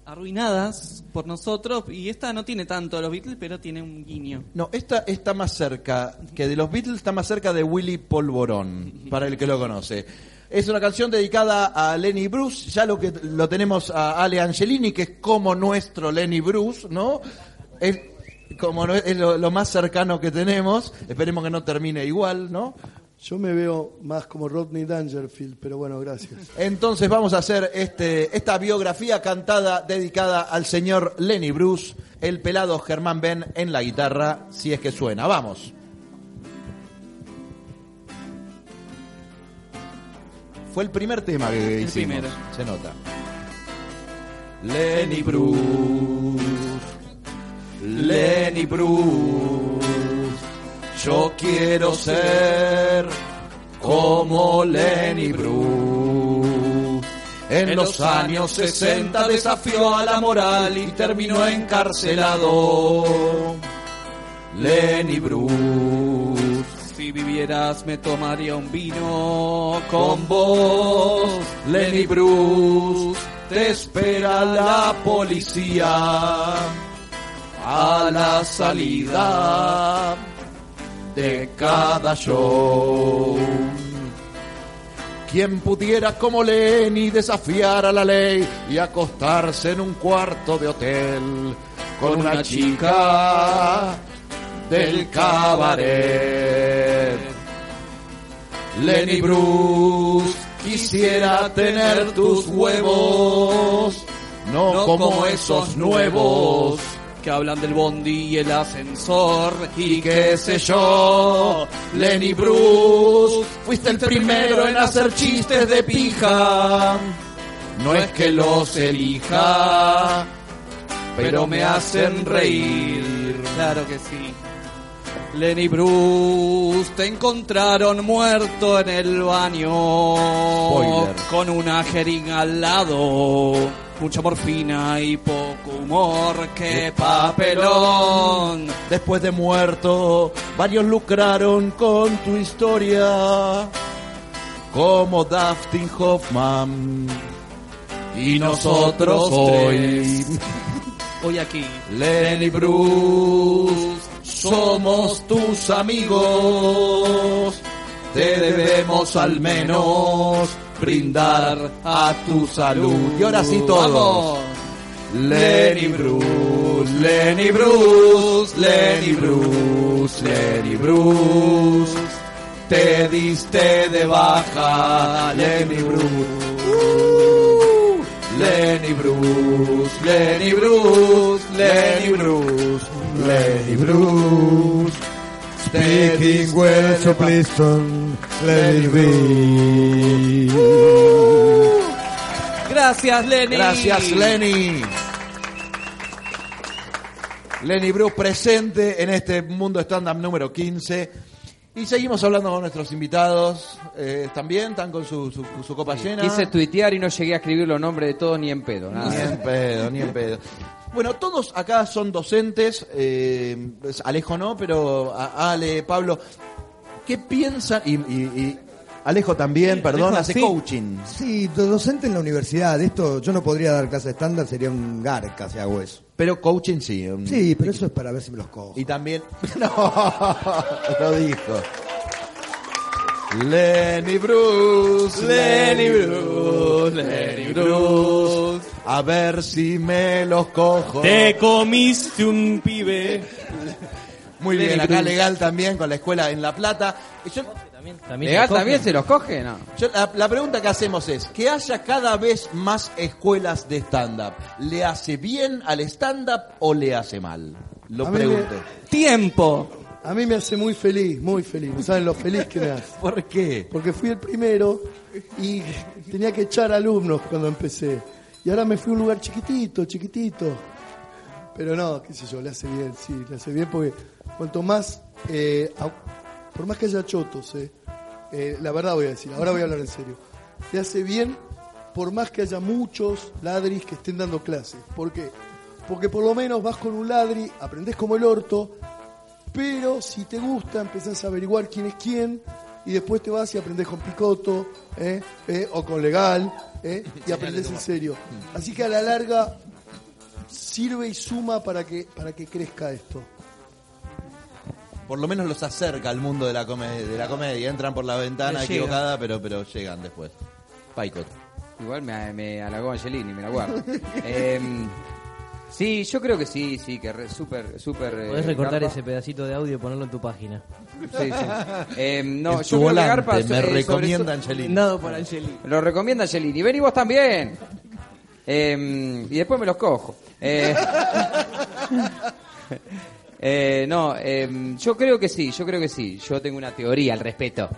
arruinadas por nosotros, y esta no tiene tanto de los Beatles, pero tiene un guiño. No, esta está más cerca que de los Beatles, está más cerca de Willy Polvorón, para el que lo conoce. Es una canción dedicada a Lenny Bruce, ya lo que lo tenemos a Ale Angelini, que es como nuestro Lenny Bruce, ¿no? Es como es lo más cercano que tenemos, esperemos que no termine igual, ¿no? Yo me veo más como Rodney Dangerfield, pero bueno, gracias. <laughs> Entonces vamos a hacer este, esta biografía cantada dedicada al señor Lenny Bruce, el pelado Germán Ben en la guitarra, si es que suena. Vamos. Fue el primer tema que El hicimos. primero. Se nota. Lenny Bruce. Lenny Bruce. Yo quiero ser como Lenny Bruce. En los años 60 desafió a la moral y terminó encarcelado. Lenny Bruce. Si vivieras me tomaría un vino Con vos, Lenny Bruce, te espera la policía a la salida de cada show. Quien pudiera como Lenny desafiar a la ley y acostarse en un cuarto de hotel con una chica del cabaret. Lenny Bruce, quisiera tener tus huevos, no, como esos nuevos. Que hablan del bondi y el ascensor Y qué sé yo, Lenny Bruce, fuiste el primero en hacer chistes de pija. No es que los elija, pero me hacen reír. Claro que sí. Lenny Bruce, te encontraron muerto en el baño. Spoiler. Con una jeringa al lado. Mucha morfina y poco humor. ¡Qué papelón! Después de muerto, varios lucraron con tu historia, como Dustin Hoffman. Y nosotros hoy, <laughs> Hoy aquí. Lenny Bruce, somos tus amigos. Te debemos al menos brindar a tu salud. Y ahora sí todos. Lenny Bruce, Lenny Bruce, Lenny Bruce, Lenny Bruce. Te diste de baja, Lenny Bruce. Uh, Lenny Bruce, Lenny Bruce, Lenny Bruce, Lenny Bruce. Te Speaking well, so please don't let it be. Gracias, Lenny. Gracias, Lenny. Lenny Bruce presente en este Mundo Stand-Up número 15. Y seguimos hablando con nuestros invitados. eh, también están con su, su, su copa llena. Quise tuitear y no llegué a escribir los nombres de todos ni en pedo. nada. Ni en pedo, ni en pedo. Bueno, todos acá son docentes. eh, Alejo no, pero a- Ale, Pablo. ¿Qué piensan? Y, y- y Alejo también, perdón, Alejo, hace sí. coaching. Sí, do- docente en la universidad. Esto yo no podría dar clase estándar, sería un garca si hago eso. Pero coaching sí. Sí, pero eso es para ver si me los cojo. Y también. <laughs> No, <laughs> lo dijo. Lenny Bruce, Lenny Bruce, Lenny Bruce. A ver si me los cojo. Te comiste un pibe. Muy bien, acá Bruce. legal también con la escuela en La Plata. Yo- También, también ¿Legal también se los coge? No. yo- la, la pregunta que hacemos es, que haya cada vez más escuelas de stand-up, ¿le hace bien al stand-up o le hace mal? Lo A mí me- pregunto. Tiempo. A mí me hace muy feliz, muy feliz. No saben lo feliz que me hace. <laughs> ¿Por qué? Porque fui el primero y tenía que echar alumnos cuando empecé. Y ahora me fui a un lugar chiquitito, chiquitito. Pero no, qué sé yo, le hace bien, sí, le hace bien porque cuanto más, eh, por más que haya chotos, eh, eh, la verdad voy a decir, ahora voy a hablar en serio, le hace bien por más que haya muchos ladris que estén dando clases. ¿Por qué? Porque por lo menos vas con un ladri, aprendés como el orto, pero si te gusta empezás a averiguar quién es quién y después te vas y aprendés con Picoto ¿eh? ¿Eh? o con Legal ¿eh? y aprendés en serio. Así que a la larga sirve y suma para que, para que crezca esto. Por lo menos los acerca al mundo de la comedia. De la comedia. Entran por la ventana Les llega. equivocada, pero, pero llegan después. Paicot. Igual me, me halagó Angelini, me la guardo. <laughs> Em, sí, yo creo que sí, sí, que re- súper, súper... eh, Podés recortar garpa. ese pedacito de audio y ponerlo en tu página. Sí, sí. Em, no, En yo su creo que volante, garpa... me eh, sobre recomienda Angelini. Por Angeli. Lo recomienda Angelini. Ven y vos también. Em, y después me los cojo. Eh, <laughs> eh, no, em, yo creo que sí, yo creo que sí. Yo tengo una teoría al respecto.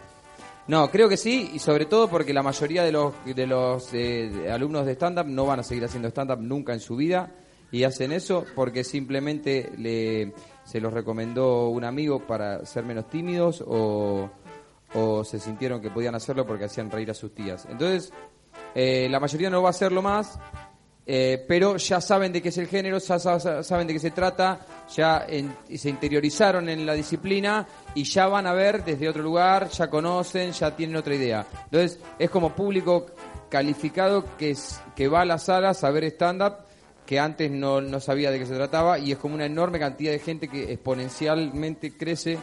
No, creo que sí, y sobre todo porque la mayoría de los, de los eh, alumnos de stand-up no van a seguir haciendo stand-up nunca en su vida y hacen eso porque simplemente le, se los recomendó un amigo para ser menos tímidos o, o se sintieron que podían hacerlo porque hacían reír a sus tías. Entonces, eh, la mayoría no va a hacerlo más, eh, pero ya saben de qué es el género, ya sa- saben de qué se trata, ya en- se interiorizaron en la disciplina y ya van a ver desde otro lugar, ya conocen, ya tienen otra idea. Entonces, es como público calificado que, es, que va a las salas a ver stand-up que antes no, no sabía de qué se trataba y es como una enorme cantidad de gente que exponencialmente crece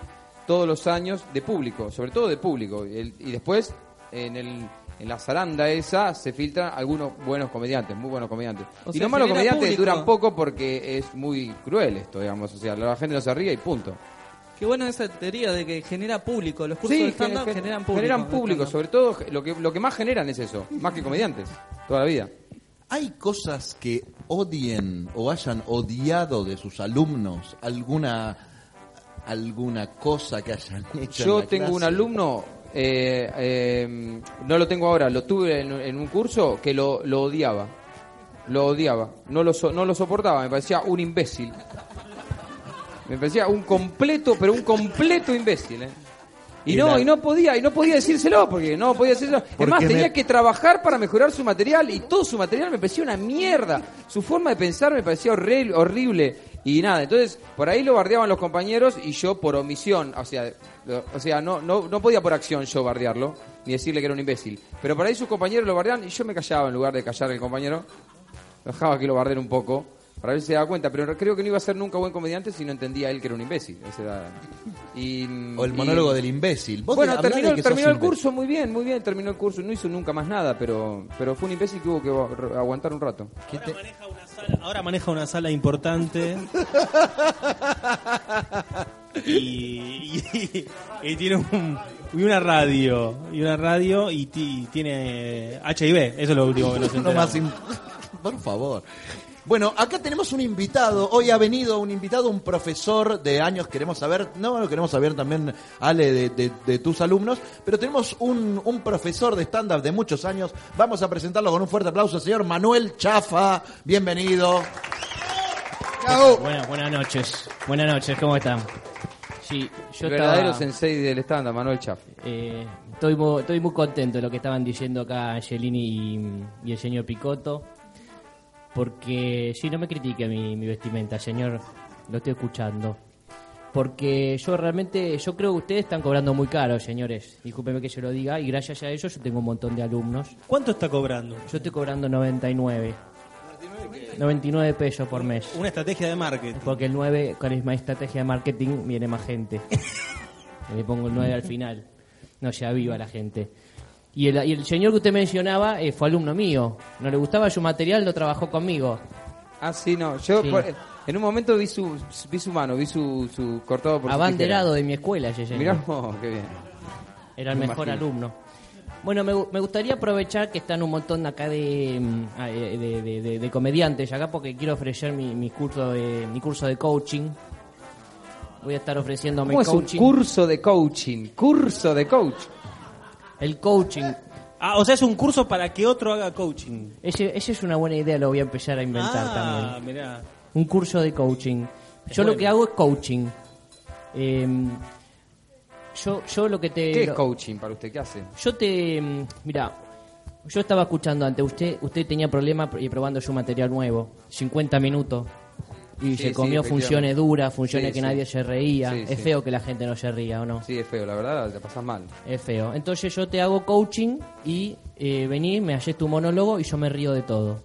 todos los años de público, sobre todo de público. Y, el- y después, en, el, en la zaranda esa, se filtran algunos buenos comediantes, muy buenos comediantes. O y sea, los malos comediantes público. duran poco porque es muy cruel esto, digamos. O sea, la gente no se ríe y punto. Qué buena esa teoría de que genera público. Los cursos de stand-up gen- generan público. Generan público, sobre todo lo que, lo que más generan es eso, más que comediantes, toda la vida. ¿Hay cosas que odien o hayan odiado de sus alumnos? ¿Alguna, alguna cosa que hayan <laughs> hecho? en Yo la tengo un alumno, eh, eh, no lo tengo ahora, lo tuve en, en un curso que lo, lo odiaba. Lo odiaba. No lo, so- no lo soportaba, me parecía un imbécil. Me parecía un completo, pero un completo imbécil, ¿eh? Y Y no, la- y no podía, y no podía decírselo, porque no podía decírselo. Es Porque más, tenía me- que trabajar para mejorar su material, y todo su material me parecía una mierda. Su forma de pensar me parecía horri- horrible. Y nada, entonces, por ahí lo bardeaban los compañeros, y yo por omisión, o sea, lo- o sea no, no, no podía por acción yo bardearlo, ni decirle que era un imbécil. Pero por ahí sus compañeros lo bardeaban, y yo me callaba en lugar de callar al compañero. Dejaba que lo bardeara un poco, para ver si se daba cuenta. Pero creo que no iba a ser nunca buen comediante si no entendía él que era un imbécil. Ese era- y, O el y- monólogo del imbécil. Vos bueno, terminó, que terminó el imbécil. curso muy bien, muy bien, terminó el curso. No hizo nunca más nada, pero, pero fue un imbécil que hubo que agu- aguantar un rato. Ahora maneja una sala, ahora maneja una sala importante. <laughs> y, y- y tiene un- y una radio. Y una radio y, ti- tiene HIV. Eso es lo último que nos <laughs> enteramos. más Por favor. Bueno, acá tenemos un invitado. Hoy ha venido un invitado, un profesor de años. Queremos saber, no, lo queremos saber también, Ale, de, de- de tus alumnos. Pero tenemos un, un profesor de stand-up de muchos años. Vamos a presentarlo con un fuerte aplauso, señor Manuel Chafa. Bienvenido. Buenas, buenas noches. Buenas noches, ¿cómo están? Sí, yo el verdadero estaba, sensei del stand Manuel Chaff. eh, estoy, muy, estoy muy contento de lo que estaban diciendo acá Angelini y, y el señor Picotto. Porque, sí, no me critique mi, mi vestimenta, señor. Lo estoy escuchando. Porque yo realmente, yo creo que ustedes están cobrando muy caro, señores. Discúlpeme que yo lo diga. Y gracias a ello yo tengo un montón de alumnos. ¿Cuánto está cobrando? Yo estoy cobrando 99. 99 pesos por mes. Una estrategia de marketing. Porque el 9, con la estrategia de marketing, viene más gente. <laughs> Le pongo el 9 al final. No se aviva la gente. Y el, y el señor que usted mencionaba eh, fue alumno mío. No le gustaba su material, lo trabajó conmigo. Ah, sí, no. Yo Sí. por- en un momento vi su, vi su mano, vi su, su cortado por su Abanderado de mi escuela, señor. Mirá, oh, qué bien. Era el Me mejor imagino. alumno. Bueno, me, gu- me gustaría aprovechar que están un montón acá de, mm, ah, eh, de, de- de- de comediantes acá porque quiero ofrecer mi, mi curso de mi curso de coaching voy a estar ofreciéndome ¿Cómo es un coaching. curso de coaching? Curso de coach. El coaching. Ah, o sea, es un curso para que otro haga coaching. Ese, ese es una buena idea, lo voy a empezar a inventar ah, también. mirá. Un curso de coaching. Yo lo que hago es coaching. Eh, yo, yo lo que te... ¿Qué es coaching para usted? ¿Qué hace? Yo te... mm, Mira, yo estaba escuchando antes, usted usted tenía problemas y probando su material nuevo. 50 minutos. Y Sí, se sí, comió funciones duras, funciones Sí, que sí. nadie se reía. Sí, es sí. feo que la gente no se ría, ¿o no? Sí, es feo, la verdad, te pasas mal. Es feo. Entonces yo te hago coaching y eh, vení, me haces tu monólogo y yo me río de todo.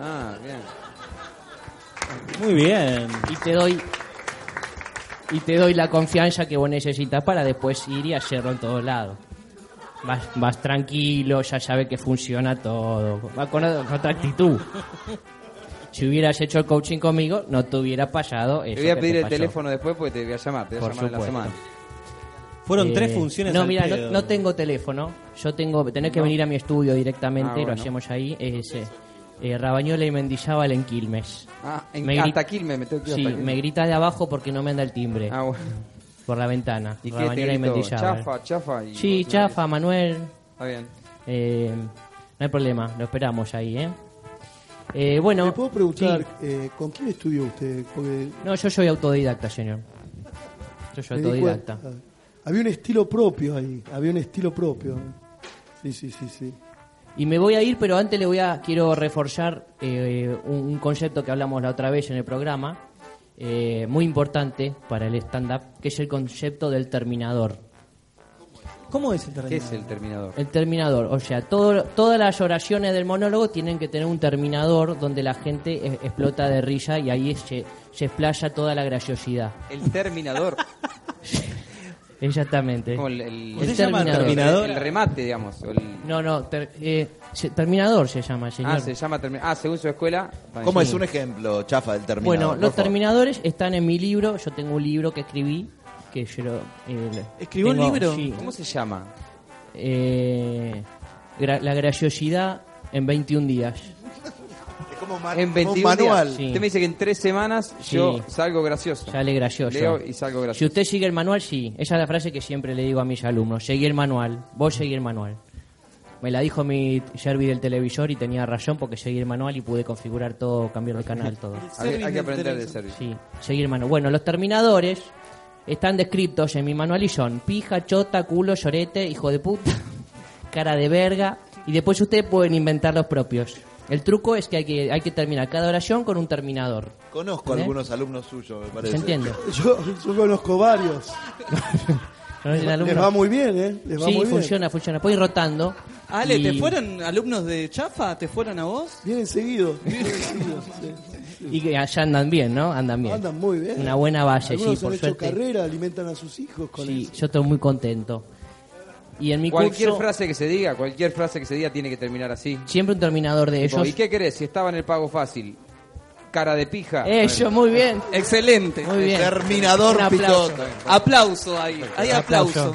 Ah, bien. Muy bien. Y te doy y te doy la confianza que vos necesitas para después ir y hacerlo en todos lados. Vas, vas tranquilo, ya sabes que funciona todo. Va con, con otra actitud. <laughs> Si hubieras hecho el coaching conmigo, no te hubiera pasado eso. Te voy a que pedir te el pasó. teléfono después porque te voy a llamar. Te voy a Por llamar en la supuesto. semana. Fueron Eh, tres funciones No, al mira, no, pedo. no tengo teléfono. Yo tengo, tenés que No. venir a mi estudio directamente, Ah, lo bueno. hacemos ahí. Es eh, eh, Rabañola y Mendizábal en Quilmes. Ah, en, Me gri- hasta Quilmes me tengo que ir Sí, hasta Quilmes. me grita de abajo porque no me anda el timbre. Ah, bueno. Por la ventana. ¿Y qué Rabañola te y gritó? Mendizábal. Chafa, chafa y... Sí, chafa, Manuel. Está bien. Eh, no hay problema, lo esperamos ahí, ¿eh? Eh, bueno, ¿Me puedo preguntar sí. eh, con quién estudió usted? Porque No, yo soy autodidacta, señor. Yo soy autodidacta. cuenta. Había un estilo propio ahí, había un estilo propio. Sí, sí, sí, sí. Y me voy a ir, pero antes le voy a quiero reforzar eh, un, un concepto que hablamos la otra vez en el programa, eh, muy importante para el stand-up, que es el concepto del terminador. ¿Cómo es el ¿Qué terminador? es el terminador? El terminador, o sea, todo, todas las oraciones del monólogo tienen que tener un terminador donde la gente eh, explota de risa y ahí se, se explaya toda la graciosidad. El terminador. <laughs> Exactamente. Como el, el, El se llama terminador. terminador? el remate, digamos. o el- No, no, ter- eh, se- terminador se llama, señor. ah, se llama terminador. Ah, según su escuela. ¿Cómo Sí. es un ejemplo, chafa, del terminador? Bueno, por los favor? terminadores están en mi libro. Yo tengo un libro que escribí. Que yo, lo- eh, ¿Escribió un libro? Sí. ¿Cómo se llama? Eh, gra- la graciosidad en 21 días. Es como, En como 21 un manual. días. Sí. Usted me dice que en tres semanas Sí. yo salgo gracioso. Sale gracioso. Leo y salgo gracioso. Si usted sigue el manual, sí. Esa es la frase que siempre le digo a mis alumnos. Seguí el manual. Vos seguí el manual. Me la dijo mi Jerry del televisor y tenía razón porque seguí el manual y pude configurar todo, cambiar el canal, todo. Hay, hay que aprender de servicio. Sí, seguir mano. Bueno, los terminadores están descritos en mi manual y son pija, chota, culo, llorete, hijo de puta, <laughs> cara de verga. Y después ustedes pueden inventar los propios. El truco es que hay que, hay que terminar cada oración con un terminador. Conozco algunos alumnos suyos, me parece. ¿Se entiende? <laughs> Yo, yo conozco varios. <laughs> ¿Conocen Les va muy bien, ¿eh? Les va Sí, muy bien. funciona, funciona. Puede ir rotando. Ale, Y- ¿te fueron alumnos de Chafa? ¿Te fueron a vos? Vienen seguidos. Vienen seguidos, sí. Y que allá andan bien, ¿no? Andan bien. Andan muy bien. Una buena base, Algunos sí, han por hecho suerte. carrera, alimentan a sus hijos con Sí, eso. yo estoy muy contento. Y en mi Cualquier curso, frase que se diga, cualquier frase que se diga tiene que terminar así. siempre un terminador de Tipo, ellos. ¿Y qué querés? Si estaba en el pago fácil. Cara de pija. Ellos, muy bien. Excelente. Muy bien. Terminador Un aplauso. Aplauso ahí. Hay aplauso.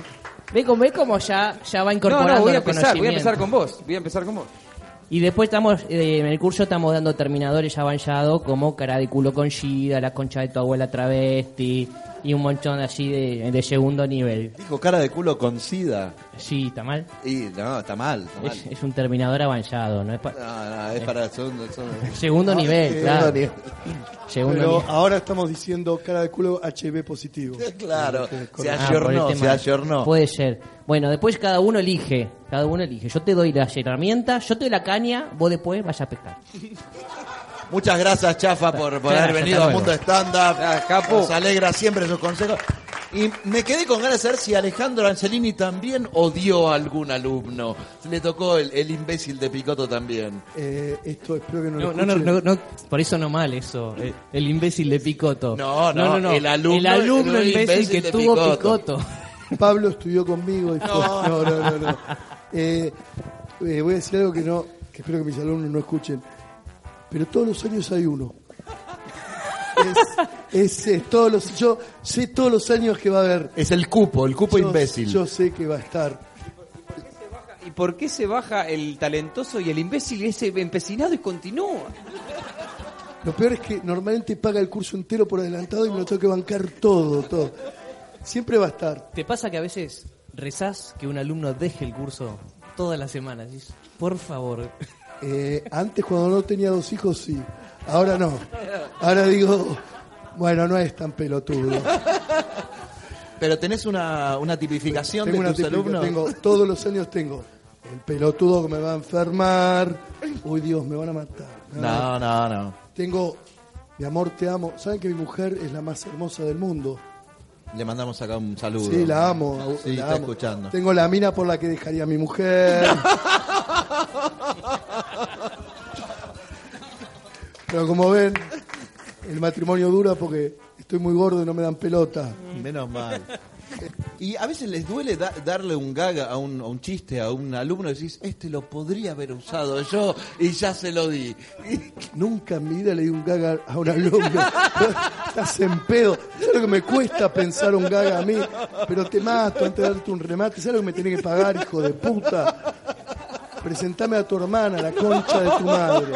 Ve como, ve como ya, ya va No, incorporando no, voy a el empezar, voy a empezar conocimiento. con vos. Voy a empezar con vos. Y después estamos, eh, en el curso estamos dando terminadores avanzados como cara de culo con Shida, la concha de tu abuela travesti y un montón así de, de segundo nivel. Dijo cara de culo con sida. Sí, ¿está mal? Y no, está mal. Está mal. Es, es un terminador avanzado, ¿no? Es pa- No, no, es para segundo. segundo. segundo nivel, eh, claro. nivel. Segundo Pero nivel. ahora estamos diciendo cara de culo HB positivo. <laughs> Claro, se Ah, ayornó, tema- se ayornó. Puede ser. Bueno, después cada uno elige. Cada uno elige. Yo te doy las herramientas, yo te doy la caña, vos después vas a pescar. <laughs> Muchas gracias, Chafa, por, por haber venido al mundo stand-up. Capo. Nos alegra siempre sus consejos. Y me quedé con ganas de saber si Alejandro Angelini también odió a algún alumno. Le tocó el, el imbécil de Picoto también. Eh, esto espero que no, No, lo no, no, no, no, por eso no mal eso. El, el imbécil de Picoto. No, no, el alumno- El alumno el imbécil, imbécil que de tuvo Picoto. Picoto. Pablo estudió conmigo y fue- no, no, no, no. Eh, eh, voy a decir algo que no, que espero que mis alumnos no escuchen. Pero todos los años hay uno. Es, es, todos los, yo sé todos los años que va a haber. Es el cupo, el cupo Yo- imbécil. Yo sé que va a estar. ¿Y por qué se baja el talentoso y el imbécil ese empecinado y continúa? Lo peor es que normalmente paga el curso entero por adelantado y me lo tengo que bancar todo, todo. Siempre va a estar. ¿Te pasa que a veces rezás que un alumno deje el curso todas las semanas? Por favor. Eh, antes cuando no tenía dos hijos sí, ahora no. Ahora digo, bueno, no es tan pelotudo. Pero tenés una, una tipificación Tengo de una tus alumnos. tengo, todos los años tengo el pelotudo que me va a enfermar. Uy Dios, me van a matar. me van a No, no, no. Tengo, mi amor, te amo. ¿Saben que mi mujer es la más hermosa del mundo? Le mandamos acá un saludo. Sí, la amo. Sí, la está amo. escuchando. Tengo la mina por la que dejaría a mi mujer. <laughs> Pero como ven, el matrimonio dura porque estoy muy gordo y no me dan pelota. Menos mal. Y a veces les duele da- darle un gag a un, a un chiste a un alumno y decís, este lo podría haber usado yo y ya se lo di. Nunca en mi vida le di un gag a un alumno. <laughs> Estás en pedo. ¿Sabes lo que me cuesta pensar un gag a mí? Pero te mato antes de darte un remate. ¿Sabes lo que me tenés que pagar, hijo de puta? Presentame a tu hermana, la concha de tu madre.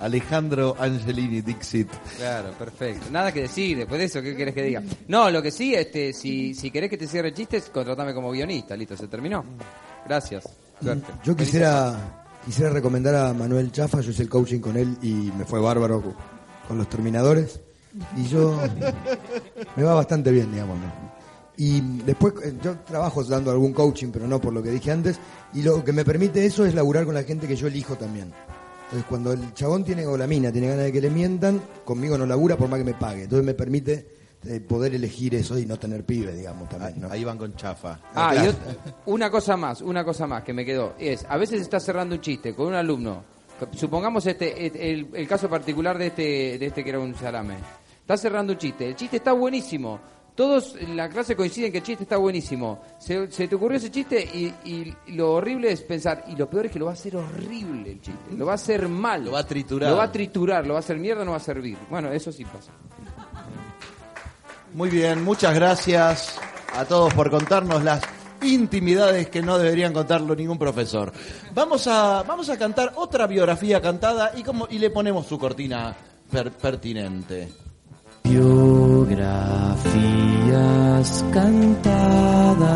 Alejandro Angelini Dixit. Claro, perfecto. Nada que decir después de eso, ¿qué querés que diga? No, lo que sí, este, si, si querés que te cierre chistes, contratame como guionista, listo, se terminó. Gracias. Suerte. Yo quisiera, quisiera recomendar a Manuel Chafa, yo hice el coaching con él y me fue bárbaro con, los terminadores. Y yo me va bastante bien, digamos. ¿no? Y después eh, yo trabajo dando algún coaching, pero no por lo que dije antes. Y lo que me permite eso es laburar con la gente que yo elijo también. Entonces cuando el chabón tiene, o la mina tiene ganas de que le mientan, conmigo no labura por más que me pague. Entonces me permite eh, poder elegir eso y no tener pibe, digamos, también. ¿no? Ahí van con chafa. Ah, Claro. y ot- una cosa más, una cosa más que me quedó. Es, a veces estás cerrando un chiste con un alumno. Supongamos este, el caso particular de este, de este que era un salame. Estás cerrando un chiste. El chiste está buenísimo. Todos en la clase coinciden que el chiste está buenísimo. Se, se te ocurrió ese chiste y, y lo horrible es pensar, y lo peor es que lo va a hacer horrible el chiste. Lo va a hacer mal. Lo va a triturar. Lo va a triturar, lo va a hacer mierda, no va a servir. Bueno, eso sí pasa. Muy bien, muchas gracias a todos por contarnos las intimidades que no deberían contarlo ningún profesor. Vamos a, vamos a cantar otra biografía cantada y, como, y le ponemos su cortina per- pertinente. Biografías cantadas.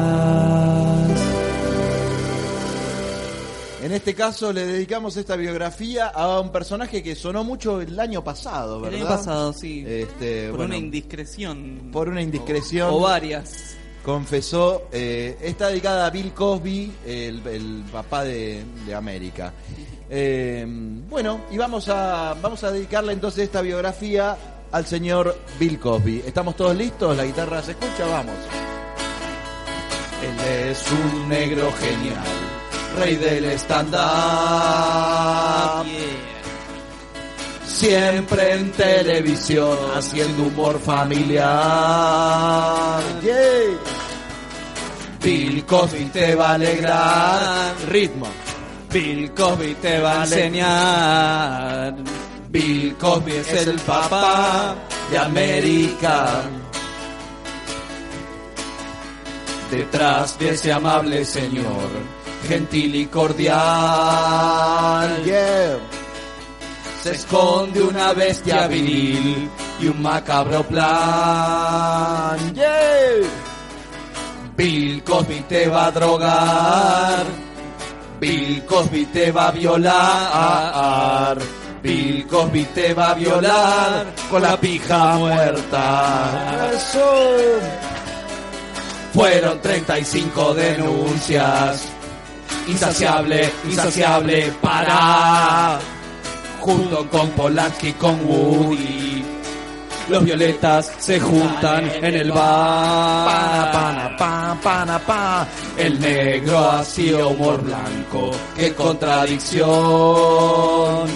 En este caso le dedicamos esta biografía a un personaje que sonó mucho el año pasado, El ¿verdad? año pasado, sí. Este, por bueno, una indiscreción. por una indiscreción. O, o varias. confesó, eh, está dedicada a Bill Cosby, el, el papá de, de América. <laughs> Eh, bueno, y vamos a, vamos a dedicarle entonces esta biografía al señor Bill Cosby. ¿Estamos todos listos? ¿La guitarra se escucha? Vamos. Él es un negro genial, rey del stand-up. Siempre en televisión, haciendo humor familiar. Yeah. Bill Cosby te va a alegrar. Ritmo. Bill Cosby te va a enseñar. Bill Cosby es el papá de América. Detrás de ese amable señor, gentil y cordial, yeah. se esconde una bestia viril y un macabro plan. Yeah. Bill Cosby te va a drogar, Bill Cosby te va a violar, Bill Cosby te va a violar con la pija muerta. Fueron 35 denuncias. Insaciable, insaciable, para. Junto con Polanski, con Woody. Los violetas se juntan en el bar. Pana, pana, pa, pana, pa. El negro hacía humor blanco. ¡Qué contradicción!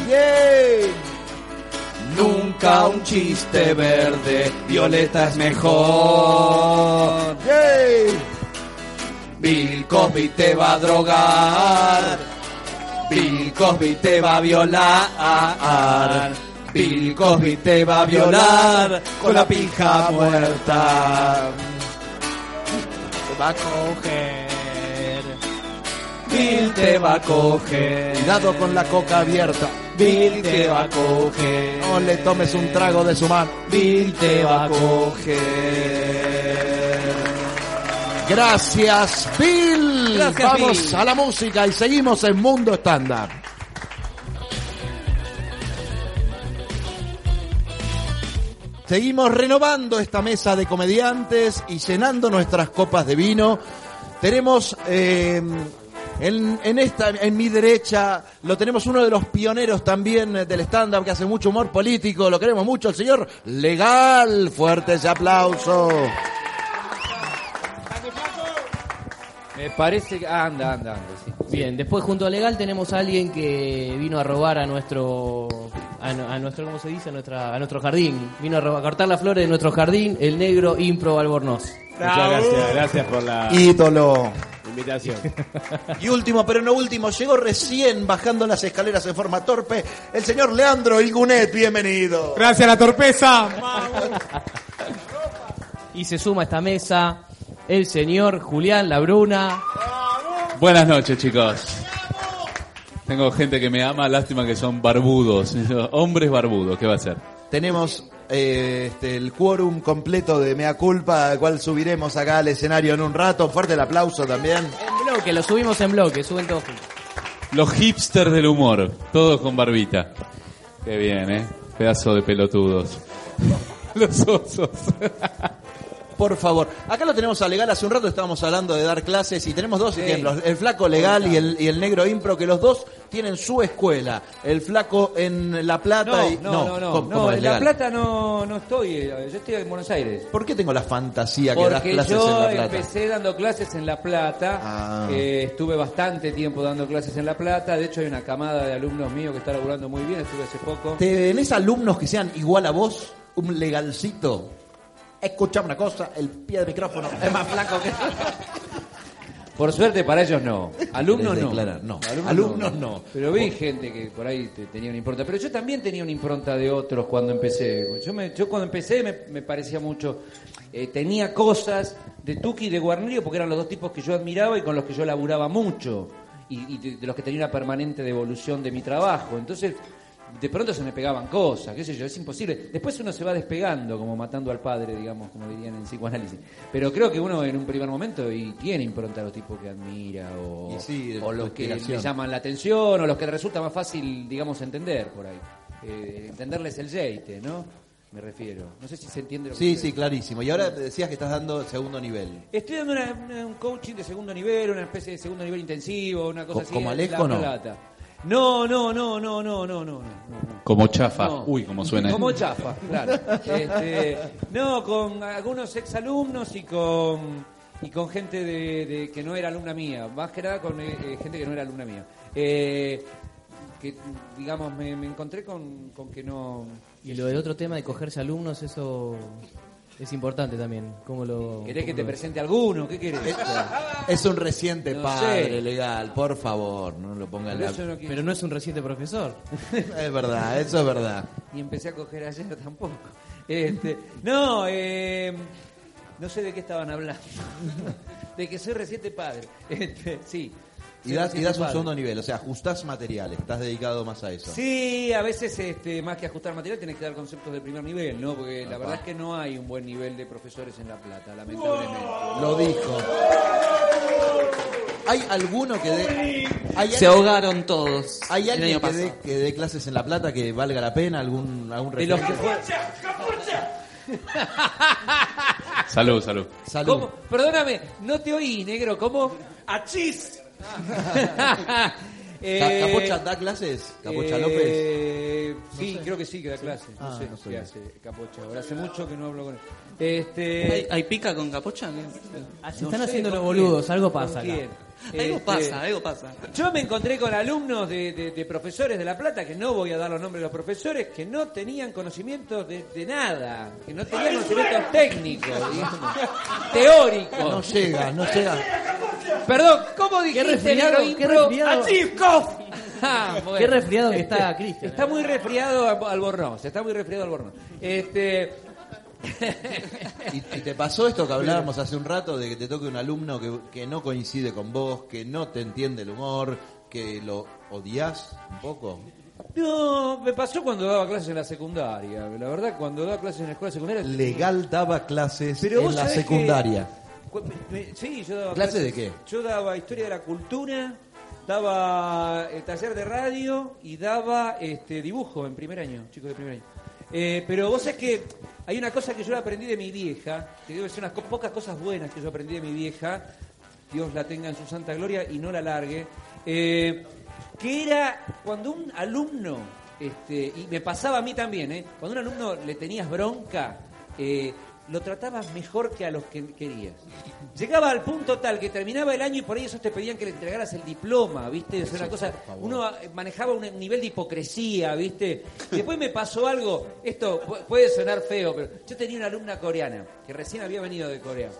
Nunca un chiste verde. Violeta es mejor. Bill Cosby te va a drogar. Bill Cosby te va a violar. Bill Cosby te va a violar con la pija muerta. Te va a coger. Bill te va a coger. Cuidado con la coca abierta. Bill te va a coger. No le tomes un trago de su mano. Bill te va a coger. Gracias, Bill. Gracias, Vamos Bill. a la música y seguimos en Mundo Estándar. Seguimos renovando esta mesa de comediantes y llenando nuestras copas de vino. Tenemos eh, en, en esta, en mi derecha, lo tenemos uno de los pioneros también eh, del stand-up que hace mucho humor político. Lo queremos mucho, el señor Legal. Fuerte ese aplauso. Me parece que. ah, anda, anda, anda. Sí. Bien, después junto a Legal tenemos a alguien que vino a robar a nuestro a, nu- a nuestro ¿cómo se dice? a nuestra a nuestro jardín. Vino a, robar- a cortar las flores de nuestro jardín, el negro Impro Albornoz. Muchas gracias, gracias por la Ídolo. invitación. <laughs> Y último, pero no último, llegó recién bajando las escaleras en forma torpe el señor Leandro Ilgunet. Bienvenido. Gracias a la torpeza. Y se suma a esta mesa el señor Julián Labruna. Buenas noches, chicos. Tengo gente que me ama, lástima que son barbudos. <laughs> Hombres barbudos, ¿qué va a ser? Tenemos eh, este, el quórum completo de Mea Culpa, al cual subiremos acá al escenario en un rato. Fuerte el aplauso también. En bloque, lo subimos en bloque, suben todos juntos. Los hipsters del humor, todos con barbita. Qué bien, ¿eh? Pedazo de pelotudos. <laughs> Los osos. <laughs> Por favor. Acá lo tenemos a Legal. Hace un rato estábamos hablando de dar clases y tenemos dos ejemplos. El flaco Legal y el, y el negro Impro, que los dos tienen su escuela. El flaco en La Plata No, y... no, no, no. ¿cómo- No, cómo es en La? Plata no, no estoy. eh, Yo estoy en Buenos Aires. ¿Por qué tengo la fantasía que das clases yo en La Plata? empecé dando clases en La Plata, Ah. eh, estuve bastante tiempo dando clases en La Plata, de hecho hay una camada de alumnos míos que está laburando muy bien, estuve hace poco. ¿Tenés alumnos que sean igual a vos? Un legalcito. Escuchame una cosa, el pie del micrófono es más flaco que... Por suerte para ellos no, alumnos no. Alumnos no. Pero vi gente que por ahí te- tenía una impronta, pero yo también tenía una impronta de otros cuando empecé. Yo, me- yo cuando empecé me, me parecía mucho, eh, tenía cosas de Tuki y de Guarnerio porque eran los dos tipos que yo admiraba y con los que yo laburaba mucho y, y de, de los que tenía una permanente devolución de mi trabajo. Entonces, de pronto se me pegaban cosas, qué sé yo, es imposible. Después uno se va despegando, como matando al padre, digamos, como dirían en psicoanálisis. Pero creo que uno en un primer momento y tiene impronta a los tipos que admira o, sí, o los que le llaman la atención o los que le resulta más fácil, digamos, entender por ahí. Eh, entenderles el jeite, ¿no? Me refiero. No sé si se entiende lo que Sí, sí, clarísimo. Y ahora decías que estás dando segundo nivel. Estoy dando una- una- un coaching de segundo nivel, una especie de segundo nivel intensivo, una cosa Co- así. como Alejo, La no? Plata. No, no, no, no, no, no, no. no. Como chafa. Uy, como suena. Como chafa, claro. Este, no, con algunos exalumnos y con y con gente de, que no era alumna mía, más que nada con eh, eh, gente que no era alumna mía. Eh, que, digamos, me, encontré con que no... Y lo del otro tema de cogerse alumnos, eso es importante también. ¿Cómo lo, querés que te lo presente alguno, ¿qué querés? Es un reciente No padre sé. legal, por favor, no lo pongan la... no Pero no es un reciente profesor. <laughs> Es verdad, eso es verdad. ni empecé a coger ayer tampoco. Este, no, eh, no sé de qué estaban hablando. <laughs> de que soy reciente padre. Este, sí. Y das, y das un padre. segundo nivel, o sea, ajustás materiales, estás dedicado más a eso. Sí, a veces este, más que ajustar material tenés que dar conceptos de primer nivel, ¿no? Porque la verdad es que no hay un buen nivel de profesores en La Plata, lamentablemente. Lo dijo. ¿Hay alguno que dé... ¿hay Se ahogaron todos ¿Hay el alguien año que dé, que dé clases en La Plata que valga la pena? ¿Algún, algún De los que Salud, salud. Salud. ¿Cómo? Perdóname, no te oí, negro. ¿Cómo? ¡Achis! <laughs> Eh, Ca- ¿Capocha da clases? ¿Capocha eh, López? Sí, creo que sí que da clase. No Ah, sé no qué sabía. hace Capocha. Ahora hace mucho que no hablo con él. Este, ¿Hay, hay pica con capucha? Ah, se no están sé haciendo los quién, boludos, algo con pasa acá. Algo Este, pasa, algo pasa. Yo me encontré con alumnos de, de- de profesores de La Plata, que no voy a dar los nombres de los profesores, que no tenían conocimientos de, de nada, que no tenían conocimientos técnicos, digamos, <laughs> teóricos. No llega, no llega. Perdón, ¿cómo dijiste, qué impro? resfriado. ¡Achif, coffee! <laughs> Ah, bueno. Qué resfriado que está Cristian. Está muy resfriado Al- Albornoz, está muy resfriado Albornoz. Este, <laughs> ¿Y, y te pasó esto que hablábamos hace un rato de que te toque un alumno que, que no coincide con vos, que no te entiende el humor, que lo odias un poco? No, me pasó cuando daba clases en la secundaria. La verdad, cuando daba clases en la escuela secundaria. Legal daba clases Pero en vos la sabés secundaria. Cu- me- me- Sí, yo daba ¿Clase clases- de qué? Yo daba historia de la cultura, daba eh, taller de radio y daba este dibujo en primer año, chicos de primer año. Eh, pero vos sabés que hay una cosa que yo aprendí de mi vieja, que debe ser unas pocas cosas buenas que yo aprendí de mi vieja, Dios la tenga en su santa gloria y no la largue, eh, que era cuando un alumno, este, y me pasaba a mí también, eh, cuando un alumno le tenías bronca, eh, lo tratabas mejor que a los que querías. Llegaba al punto tal que terminaba el año y por ahí esos te pedían que le entregaras el diploma, ¿viste? Es una cosa, uno eh, manejaba un nivel de hipocresía, ¿viste? Y después me pasó algo, esto pu- puede sonar feo, pero yo tenía una alumna coreana que recién había venido de Corea.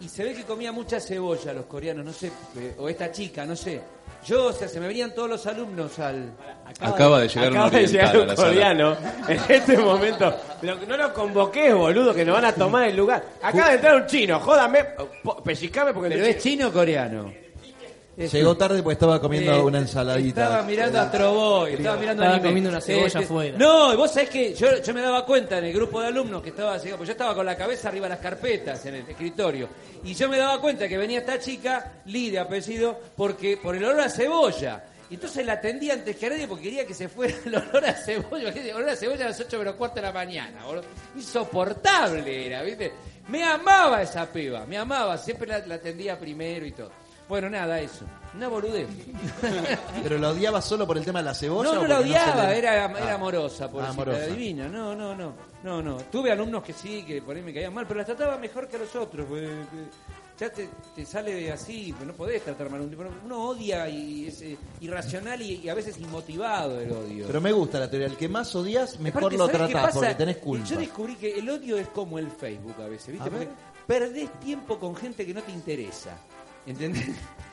Y se ve que comía mucha cebolla los coreanos, no sé, eh, o esta chica, no sé. Yo, o sea, se me venían todos los alumnos al... Acaba de llegar un Acaba de llegar un coreano en este momento. No lo convoques, boludo, que nos van a tomar el lugar. Acaba de entrar un chino, jódame, pellizcame porque ¿Pero es chino o coreano? Es- Llegó tarde porque estaba comiendo Eh, una ensaladita. Estaba mirando a Troboy, estaba mirando Estaba anime. comiendo una cebolla Este, afuera. No, y vos sabés que yo, yo me daba cuenta en el grupo de alumnos que estaba llegando, pues yo estaba con la cabeza arriba de las carpetas en el escritorio. Y yo me daba cuenta que venía esta chica, Lee de apellido, porque, por el olor a cebolla. Y entonces la atendí antes que nadie porque quería que se fuera el olor a cebolla. El olor a cebolla a las 8 menos cuarto de la mañana. boludo. Insoportable era, ¿viste? Me amaba esa piba, me amaba. Siempre la, la atendía primero y todo. Bueno, nada, eso. Una boludez. <laughs> ¿Pero la odiaba solo por el tema de la cebolla? No, o no la porque se odiaba, le- era, Ah. era amorosa, por Ah, amorosa. divina. No, no, no, no, no. Tuve alumnos que sí, que por ahí me caían mal, pero las trataba mejor que a los otros. ya te, te sale así, pues no podés tratar mal a un tipo. Uno odia y es eh, irracional y, y a veces inmotivado el odio. Pero me gusta la teoría. El que más odias, mejor Aparte, lo ¿sabés qué tratás porque tenés culpa. Yo descubrí que el odio es como el Facebook a veces, ¿viste? A. Porque perdés tiempo con gente que no te interesa. ¿Entendés?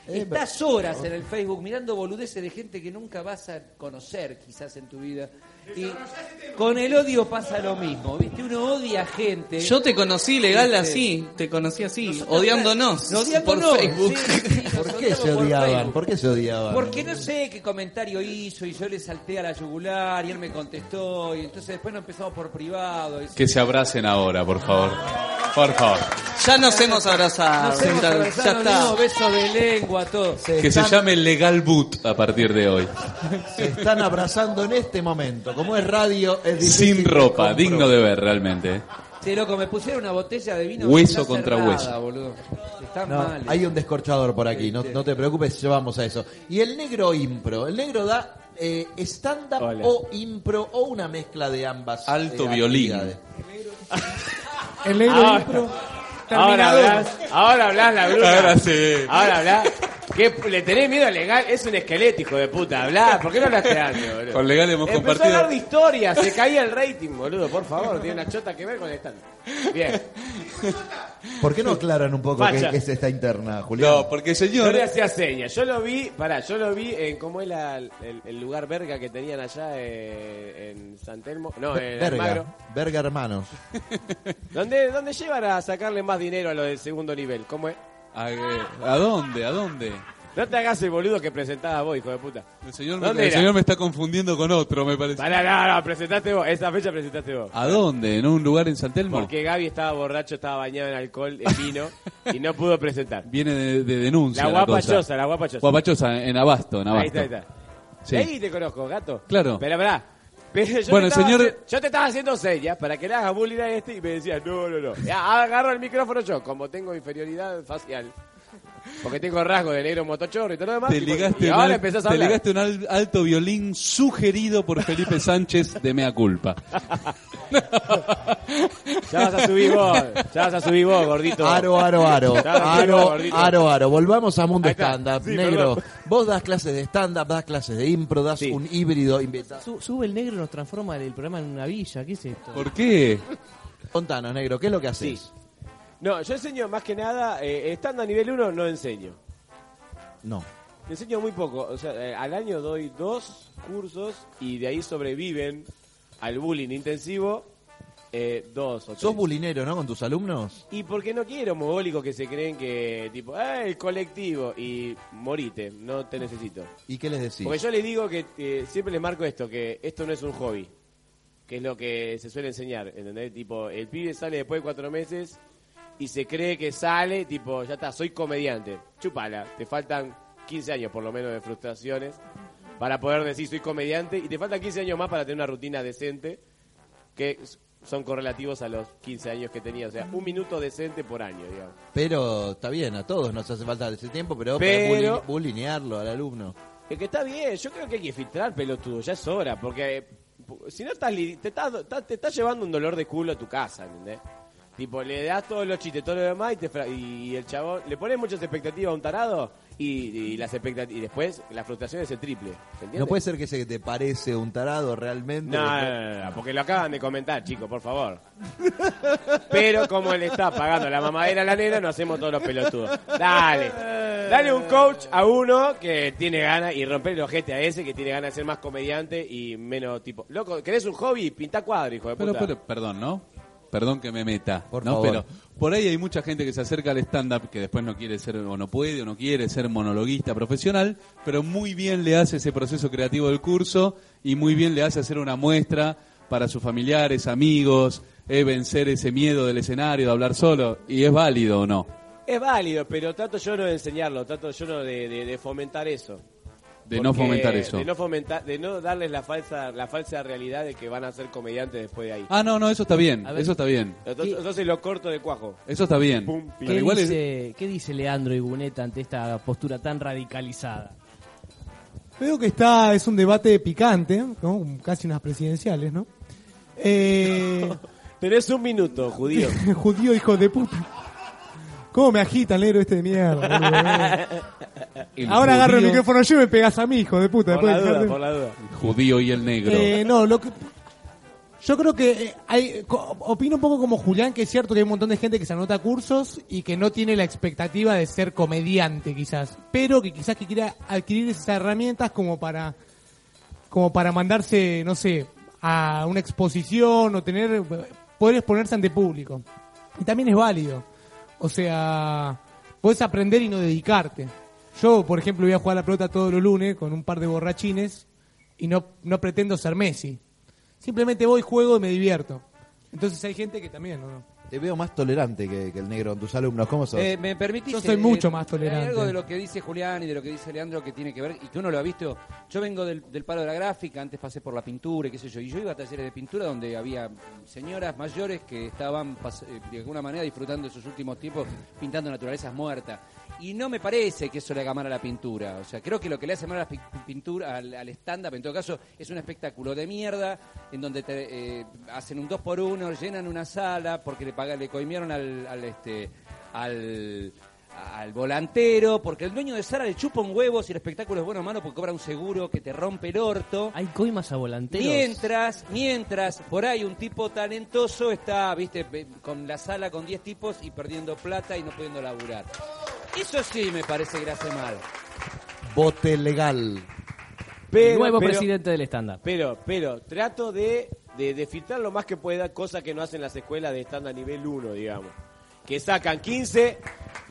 Eh, <laughs> Estás horas en el Facebook mirando boludeces de gente que nunca vas a conocer quizás en tu vida. Y con el odio pasa lo mismo, ¿viste? Uno odia a gente. Yo te conocí legal así, te conocí así, nosotros, odiándonos odiándonos, por Facebook. sí, sí, <laughs> nos ¿Por qué se odiaban? Facebook. ¿Por qué se odiaban? Porque no sé qué comentario hizo y yo le salté a la yugular y él me contestó y entonces después nos empezamos por privado. y- Que se abracen ahora, por favor. Por favor. Ya nos hemos abrazado, Nos hemos ya, abrazado, ya nos está. dimos besos de lengua, todo. Que se llame Legal Boot a partir de hoy. <laughs> Se están abrazando en este momento. Como es radio, es difícil Sin ropa, digno de ver realmente. ¿eh? Sí, loco, me pusieron una botella de vino. Hueso contra cerrada, hueso. boludo. Está No, mal. hay un descorchador por aquí, no, no te preocupes, llevamos a eso. Y el negro impro, el negro da eh, stand-up o impro o una mezcla de ambas. Alto eh, violín. actividades. El negro Ahora- impro. Ahora Terminador. hablas, ahora hablas la bruja. Ahora sí. Ahora hablas. ¿Qué, ¿Le tenés miedo al legal? Es un esqueleto, hijo de puta. Hablá. ¿Por qué no hablaste antes, boludo? Con legal hemos Empezó compartido- a hablar de historia, se caía el rating, boludo. Por favor, tiene una chota que ver con el stand. Bien. ¿Por qué no aclaran un poco qué, Facha. qué es esta interna, Julián? No, porque Yo señor. le hacía señas. Yo lo vi, pará, yo lo vi en cómo es la- el, el lugar verga que tenían allá eh, en San Telmo. No, en Almagro. Verga, verga hermanos. <laughs> ¿Dónde, ¿Dónde llevan a sacarle más dinero a lo del segundo nivel? ¿Cómo es? ¿A, ¿A dónde? ¿A dónde? No te hagas el boludo que presentabas vos, hijo de puta. El señor, me, ¿Dónde el era? señor me está confundiendo con otro, me parece. Pará, no, no, presentaste vos. Esa fecha presentaste vos. ¿A dónde? ¿En un lugar en San Telmo? Porque Gaby estaba borracho, estaba bañado en alcohol, en vino, y no pudo presentar. Viene de, de denuncia. La guapachosa, la guapachosa. Guapachosa, en Abasto, en Abasto. Ahí está, ahí está. Sí. Ahí te conozco, gato. Claro. Pero, pará. Pero yo Bueno, te señor- Yo te estaba haciendo señas para que le hagas bullying a este y me decías, no, no, no. Ya, agarro el micrófono yo, como tengo inferioridad facial. Porque tengo rasgo de negro motochorro y todo lo demás. Te y- ligaste, y un, ahora al- empezás a te ligaste un al- alto violín sugerido por Felipe Sánchez de Mea Culpa. <laughs> Ya vas a subir vos, ya vas a subir vos, gordito. Aro, aro, aro. Ya Aro, gordito. aro, aro. Volvamos a Mundo Ahí está. Stand-Up. Sí, Negro, perdón. vos das clases de stand-up, das clases de impro, das Sí. un híbrido. Su- sube el negro y nos transforma el programa en una villa. ¿Qué es esto? ¿Por qué? Contanos, negro, ¿qué es lo que haces? No, yo enseño más que nada, eh, estando a nivel 1 no enseño. No. Enseño muy poco, o sea, eh, al año doy dos cursos y de ahí sobreviven al bullying intensivo Eh, dos o tres. Sos bulinero, ¿no? Con tus alumnos. Y porque no quiero mogólicos que se creen que, tipo, ¡eh, el colectivo! Y morite, no te necesito. ¿Y qué les decís? Porque yo les digo que eh, siempre les marco esto, que esto no es un hobby. Que es lo que se suele enseñar, ¿entendés? Tipo, el pibe sale después de cuatro meses y se cree que sale, tipo, ya está, soy comediante. Chupala, te faltan 15 años por lo menos de frustraciones para poder decir soy comediante y te faltan 15 años más para tener una rutina decente que son correlativos a los 15 años que tenía. O sea, un minuto decente por año, digamos. Pero está bien, a todos nos hace falta ese tiempo, pero, Pero- bulinearlo al alumno. Es que está bien, yo creo que hay que filtrar pelotudo, ya es hora, porque eh, si no estás, te estás, estás- te estás llevando un dolor de culo a tu casa, ¿entendés? Tipo, le das todos los chistes, todo lo demás y, te fra- y el chabón, le pones muchas expectativas a un tarado y, y las expectat- y después la frustración es el triple, ¿se entiende? No puede ser que se te parece un tarado realmente. No, después- no, no, no, porque lo acaban de comentar, chicos, por favor. Pero como él está pagando la mamadera a la nena, no hacemos todos los pelotudos. Dale. Dale un coach a uno que tiene ganas y romper el ojete a ese que tiene ganas de ser más comediante y menos tipo. Loco, ¿querés un hobby? Pinta cuadro, hijo de Pero, puta. pero, perdón, ¿no? Perdón que me meta. Por ¿no? favor. Pero por ahí hay mucha gente que se acerca al stand-up que después no quiere ser, o no puede, o no quiere ser monologuista profesional, pero muy bien le hace ese proceso creativo del curso y muy bien le hace hacer una muestra para sus familiares, amigos, eh, vencer ese miedo del escenario, de hablar solo. ¿Y es válido o no? Es válido, pero trato yo no de enseñarlo, trato yo no de, de- de fomentar eso. De no fomentar eso. De no fomentar, de no darles la falsa, la falsa realidad de que van a ser comediantes después de ahí. Ah, no, no, eso está bien, A ver. eso está bien. Entonces, entonces lo corto de cuajo. Eso está bien. Pum, pim. Pero ¿Qué, es- dice, ¿Qué dice Leandro Igunet ante esta postura tan radicalizada? Veo que está, es un debate picante, ¿no? Casi unas presidenciales, ¿no? Eh, <laughs> Tenés un minuto, judío. <laughs> judío hijo de puta. ¿Cómo me agita el negro este de mierda? boludo? <laughs> el Ahora agarro el judío- micrófono yo y me pegas a mí, hijo de puta. Por la después de duda, dejarte- por la duda. judío y el negro. Eh, no, lo que, yo creo que eh, hay, co- opino un poco como Julián, que es cierto que hay un montón de gente que se anota a cursos y que no tiene la expectativa de ser comediante quizás, pero que quizás que quiera adquirir esas herramientas como para, como para mandarse, no sé, a una exposición o tener, poder exponerse ante público. Y también es válido. O sea, puedes aprender y no dedicarte. Yo, por ejemplo, voy a jugar a la pelota todos los lunes con un par de borrachines y no, no pretendo ser Messi. Simplemente voy, juego y me divierto. Entonces hay gente que también, ¿no? Te veo más tolerante que, que el negro con tus alumnos. ¿Cómo sos? Eh, ¿Me permitís? Yo soy eh, mucho eh, más tolerante. Hay algo de lo que dice Julián y de lo que dice Leandro que tiene que ver, y que uno lo ha visto. Yo vengo del, del palo de la gráfica, antes pasé por la pintura y qué sé yo. Y yo iba a talleres de pintura donde había señoras mayores que estaban eh, de alguna manera disfrutando de sus últimos tiempos pintando naturalezas muertas. Y no me parece que eso le haga mal a la pintura. O sea, creo que lo que le hace mal a la pi- pintura, al, al stand-up, en todo caso, es un espectáculo de mierda en donde te, eh, hacen un 2 por 1 llenan una sala porque le, paga, le coimieron al, al, este, al, al volantero, porque el dueño de sala le chupa un huevo si el espectáculo es bueno o malo porque cobra un seguro que te rompe el orto. ¿Hay coimas a volanteros? Mientras, mientras, por ahí un tipo talentoso está, viste, con la sala con 10 tipos y perdiendo plata y no pudiendo laburar. Eso sí me parece que hace mal. Bote legal. Pero, Nuevo pero- presidente del stand-up. Pero, pero, trato de, de, de filtrar lo más que pueda, cosa que no hacen las escuelas de estándar nivel 1, digamos. Que sacan 15,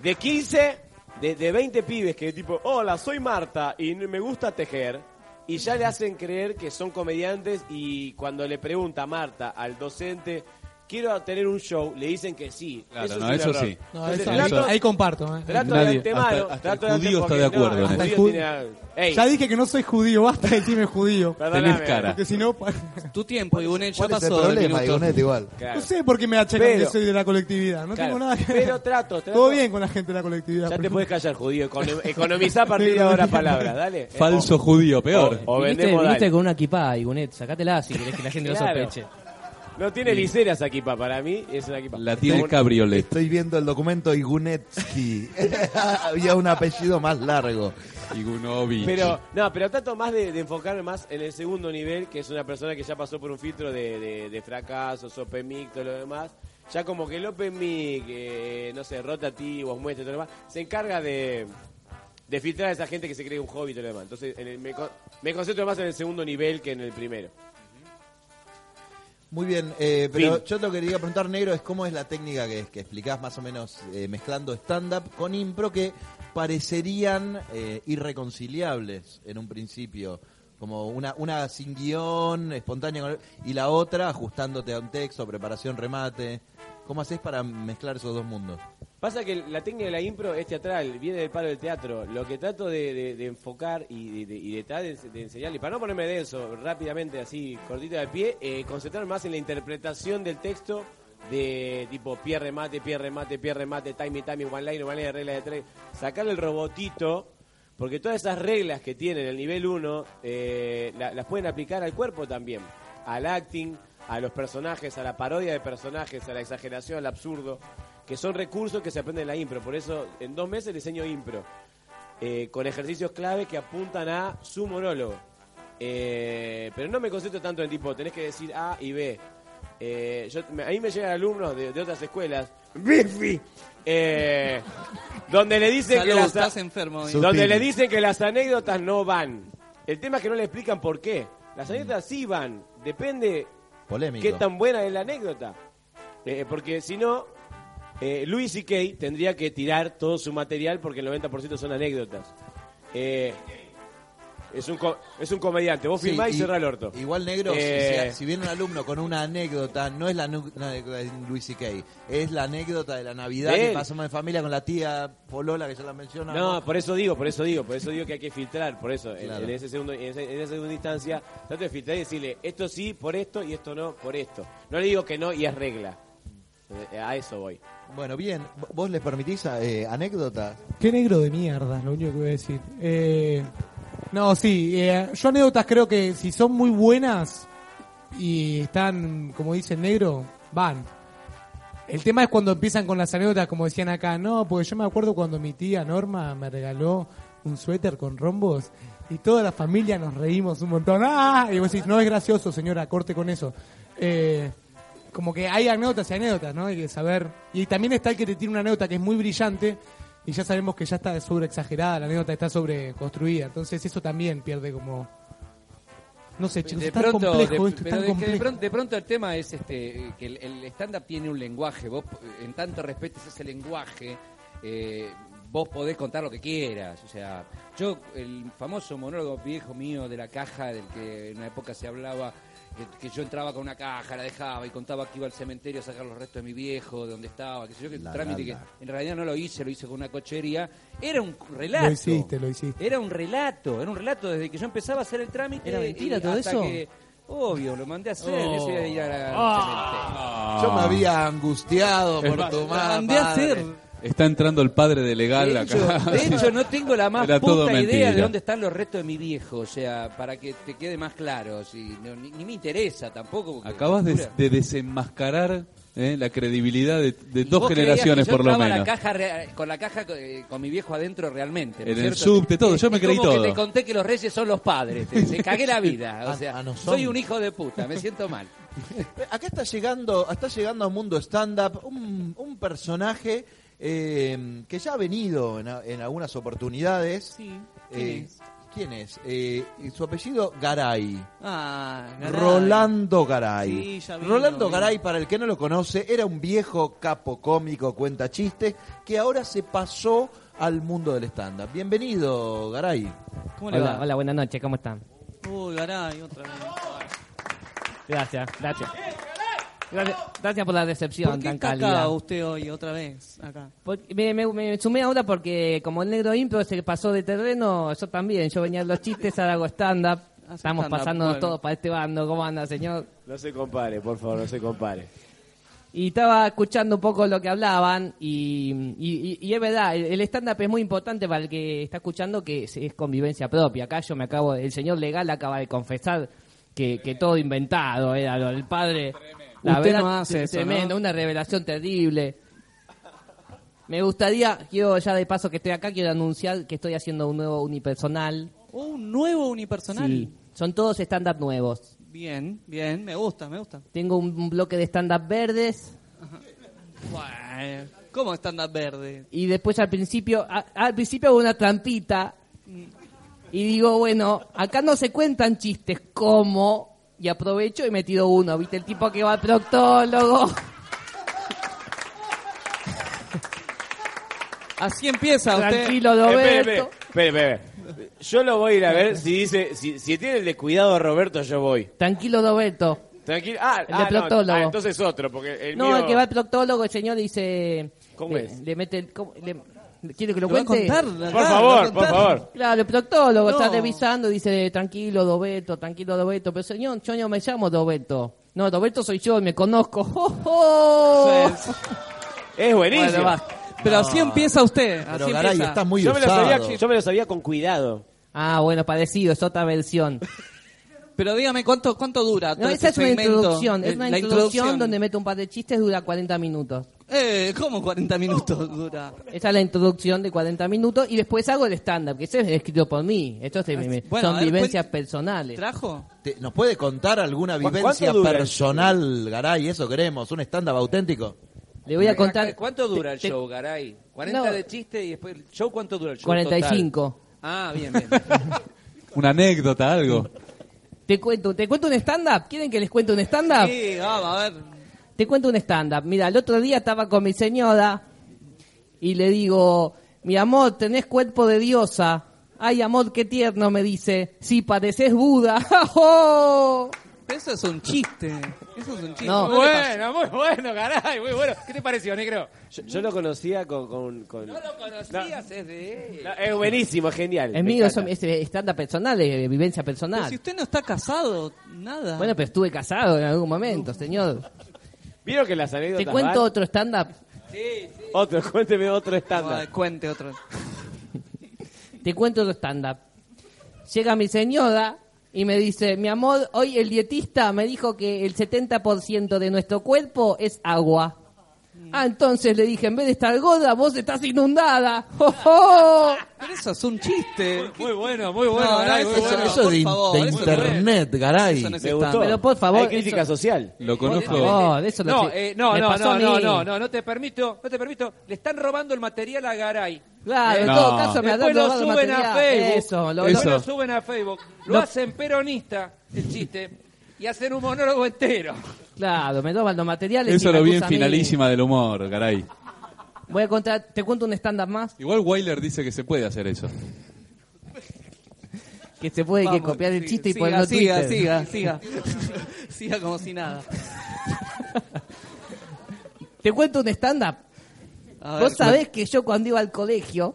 de 15, de, de 20 pibes que tipo, hola, soy Marta y me gusta tejer. Y ya le hacen creer que son comediantes y cuando le pregunta Marta al docente, quiero tener un show, le dicen que sí. Claro, eso no, es un eso error. sí. No, Entonces, eso- trato- ahí comparto. ¿eh? Trato Nadie- de antemano. hasta- hasta trato el de judío ante- está de acuerdo no, el judío tiene- Ya dije que no soy judío, basta de decirme judío. perdóname. Tenés cara. Porque si no, Tu tiempo, Igunet, ya ¿Cuál es el pasó. del problema. Igunet, igual? Claro. no sé por qué me achacan que soy de la colectividad. No Claro. tengo nada que Pero trato, trato. Todo bien con la gente de la colectividad. Ya te puedes callar, judío. Econo- Economizá a <laughs> partir de ahora palabras, dale. Falso judío, peor. O, vendemos viniste con una equipa, Igunet. Sacátela si querés que la gente lo sospeche. No tiene liceras aquí, pa. Para mí es una equipa. La tiene cabriolet. Estoy viendo el documento Igunetsky. <laughs> Había un apellido más largo. Igunovich. Pero, no, pero trato más de, de enfocarme más en el segundo nivel, que es una persona que ya pasó por un filtro de, de, de fracasos, Open Mic, todo lo demás. Ya como que el Open Mic, eh, no sé, rotativos, muestras, todo lo demás, se encarga de, de filtrar a esa gente que se cree un hobby y todo lo demás. Entonces, en el- me, me concentro más en el segundo nivel que en el primero. Muy bien, eh, pero Fin. yo lo que quería preguntar, Negro, es cómo es la técnica que, que explicás más o menos eh, mezclando stand-up con impro que parecerían eh, irreconciliables en un principio. Como una, una sin guion, espontánea, y la otra ajustándote a un texto, preparación, remate. ¿Cómo haces para mezclar esos dos mundos? Pasa que la técnica de la impro es teatral, viene del palo del teatro. Lo que trato de, enfocar y de, y de tratar de, enseñarle, para no ponerme denso, rápidamente, así, cortito de pie, eh, más en la interpretación del texto de tipo pie remate, pie remate, pie remate, timing, timing, one line, one line, regla de tres. Sacarle el robotito, porque todas esas reglas que tiene en el nivel 1 las pueden aplicar al cuerpo también, al acting, a los personajes, a la parodia de personajes, a la exageración, al absurdo que son recursos que se aprenden en la impro. Por eso, en dos meses diseño impro, eh, con ejercicios clave que apuntan a su monólogo. Eh, pero no me concentro tanto en tipo, tenés que decir A y B. Eh, yo, me- ahí me llegan alumnos de, de otras escuelas, ¡Bifi! Eh, donde le dicen Salud, que las, estás enfermo. donde le dicen que las anécdotas no van. El tema es que no le explican por qué. Las anécdotas sí van, depende Polémico. qué tan buena es la anécdota. Eh, porque si no, eh, Louis C.K. tendría que tirar todo su material porque el 90% son anécdotas. Eh, es, un co- es un comediante. Vos Sí, filmás y, y- cerrá el orto. Igual negro, si- Eh, si, si viene un alumno con una anécdota, no es la anécdota de Luis C.K., es la anécdota de la Navidad De que pasamos en familia con la tía Polola, que ya la menciona. No, por eso digo, por eso digo, por eso digo que hay que filtrar, por eso, en- Claro. en, ese segundo, en, ese- en esa segunda instancia, trato de filtrar y decirle, esto sí por esto y esto no por esto. No le digo que no y es regla. Eh, A eso voy. Bueno, bien, ¿vos les permitís eh, anécdotas? Qué negro de mierda, es lo único que voy a decir. Eh, no, sí, eh, yo anécdotas creo que si son muy buenas y están, como dice el negro, van. El tema es cuando empiezan con las anécdotas, como decían acá, no, porque yo me acuerdo cuando mi tía Norma me regaló un suéter con rombos y toda la familia nos reímos un montón. ¡Ah! Y vos decís, no es gracioso, señora, corte con eso. Eh, como que hay anécdotas y anécdotas, ¿no? Hay que saber. Y también está el que te tiene una anécdota que es muy brillante y ya sabemos que ya está sobre exagerada, la anécdota está sobre construida. Entonces eso también pierde como. No sé, chicos, de es tan pronto, complejo de, esto, es tan de, que de complejo. pronto, de pronto el tema es este que el, el stand-up tiene un lenguaje. Vos, eh, en tanto respetes ese lenguaje, eh, vos podés contar lo que quieras. O sea, yo, el famoso monólogo viejo mío de la caja, del que en una época se hablaba, que, que yo entraba con una caja, la dejaba y contaba que iba al cementerio a sacar los restos de mi viejo, de donde estaba, que sé yo, que La, trámite la, la. que en realidad no lo hice, lo hice con una cochería. Era un relato. Lo hiciste, lo hiciste. Era un relato, era un relato desde que yo empezaba a hacer el trámite. ¿Era mentira y todo hasta eso? que- obvio, lo mandé a hacer. Oh. A ir a la- al Ah. Yo me había angustiado por tu madre. mandé a hacer. Está entrando el padre de legal De hecho, acá. de <laughs> hecho, no tengo la más Era puta idea mentira. de dónde están los restos de mi viejo. O sea, para que te quede más claro. Si, no, ni, ni me interesa tampoco. porque- Acabas de, desenmascarar eh, la credibilidad de, dos generaciones que yo por lo menos. La caja rea- con la caja eh, con mi viejo adentro realmente. ¿no En es el subte, todo, yo Es me creí como todo. que te conté que los reyes son los padres. Te, te cagué la vida. <laughs> O sea, soy un hijo de puta. Me siento mal. <laughs> Acá está llegando, está llegando a Mundo Stand-Up un, un personaje eh, que ya ha venido en, a- en algunas oportunidades. Sí, Eh, ¿quién es? ¿Quién es? Eh, su apellido Garay. Ah, Garay. Rolando Garay. Sí, ya vino, Rolando vino. Garay, para el que no lo conoce, era un viejo capo cómico, cuenta chistes, que ahora se pasó al mundo del stand-up. Bienvenido, Garay. ¿Cómo le Hola, va? hola, buenas noches, ¿cómo están? Uy, Garay, otra vez. Gracias, gracias. Gracias, gracias por la recepción ¿Por qué tan cálida. usted hoy, otra vez? Acá. Porque me, me- me sumé ahora porque como el negro impro se pasó de terreno, yo también, yo venía a los chistes, ahora hago stand-up. Estamos stand-up, pasándonos bueno. todos para este bando, ¿cómo anda, señor? No se compare, por favor, no se compare. Y estaba escuchando un poco lo que hablaban y, y- y- y es verdad, el, el stand-up es muy importante para el que está escuchando que es, es convivencia propia. Acá yo me acabo, el señor legal acaba de confesar que, que todo inventado era lo del padre. Usted no hace eso, Tremendo, ¿no? una revelación terrible. Me gustaría, quiero ya de paso que estoy acá, quiero anunciar que estoy haciendo un nuevo unipersonal. Oh, un nuevo unipersonal. Sí, son todos stand-up nuevos. Bien, bien, me gusta, me gusta. Tengo un, un bloque de stand-up verdes. Bueno, ¿Cómo stand-up verde? Y después al principio, a- al principio hago una trampita y digo, bueno, acá no se cuentan chistes como y aprovecho y me tiro uno. ¿Viste? El tipo que va al proctólogo. Así empieza usted. Tranquilo, Espere, Roberto. espere, espere, espere. Yo lo voy a ir a ver si dice, si, si tiene el descuidado Roberto, yo voy. Tranquilo, Roberto. Tranquilo. Ah, El ah, no, proctólogo. ah, entonces otro, porque el No, mío... el que va al proctólogo, el señor dice... ¿Cómo le, es? Le mete el... ¿cómo? Le- ¿Quiere que lo Lo va a cuente? contar, Por favor, lo va a por favor. Claro, el proctólogo No. está revisando y dice, tranquilo, Roberto, tranquilo, Roberto. Pero señor, yo no me llamo Roberto. No, Roberto soy yo, me conozco. <laughs> ¡Jo, jo! Es buenísimo. Bueno. Pero así empieza usted. Pero así Garay, empieza. está muy yo, me lo sabía, yo me lo sabía con cuidado. Ah, bueno, parecido, es otra versión. <laughs> Pero dígame, ¿cuánto, cuánto dura? No, todo esa es este una segmento? introducción, es Eh, una la introducción donde meto un par de chistes, dura 40 minutos. Eh, ¿cómo 40 minutos <laughs> dura? Esa es la introducción de 40 minutos y después hago el stand-up, que ese es escrito por mí. Esto es de mi- Bueno, a son ver, vivencias cuen- personales. ¿Trajo? Te- ¿Nos puede contar alguna ¿Cu- vivencia cuánto dura el personal, Garay? Eso queremos, un stand-up auténtico. Le voy a contar... ¿Cuánto dura el te- show, Garay? ¿40 No. de chiste y después el show cuánto dura el show? 45. total? Ah, bien, bien. <laughs> Una anécdota, algo. Te cuento, ¿te cuento un stand-up? ¿Quieren que les cuente un stand-up? Sí, vamos, a ver. Te cuento un stand-up. Mira, el otro día estaba con mi señora y le digo, mi amor, tenés cuerpo de diosa. Ay, amor, qué tierno, me dice. Sí, pareces Buda. <laughs> ¡Oh! Eso es un chiste. Eso es un chiste. No. Bueno, muy bueno, Garay, muy bueno. ¿Qué te pareció, negro? Yo, yo lo conocía con... con, con- No lo conocías, es de él. No, es buenísimo, es genial. Es mío, eso- es stand-up personal, es vivencia Pero personal. si usted no está casado, nada. Bueno, pero estuve casado en algún momento, señor. ¿Vieron que las anécdotas ¿Te cuento van? otro stand-up? Otro, cuénteme otro estándar. cuente otro. <laughs> Te cuento otro stand-up. Llega mi señora y me dice, mi amor, hoy el dietista me dijo que el 70% de nuestro cuerpo es agua. Ah, entonces le dije, en vez de estar gorda, vos estás inundada. <laughs> ¡Oh, oh! Pero eso es un chiste. Muy bueno, muy bueno, No, no, Garay, muy eso- Eso, bueno. eso por de, favor, de eso no internet, Garay. Eso no Me gustó. Pero por favor, Hay crítica eso- social. Lo Por conozco. favor, eso lo No, sé. eh, no, no, no, no, no, no, no te permito, no te permito. Le están robando el material a Garay. Claro, en No. todo caso me Después lo suben a. Facebook. Eso, lo- Después Eso. lo suben a Facebook. Lo No. hacen peronista, el chiste, y hacen un monólogo entero. Claro, me toman los materiales. y Eso me lo vi en finalísima del humor, Garay. Voy a contar, te cuento un stand-up más Igual Weiler dice que se puede hacer eso. que se puede que copiar el siga, chiste y siga, ponerlo en siga, Twitter. siga, <laughs> siga. siga como si nada. Te cuento un stand-up. Vos sabés que yo cuando iba al colegio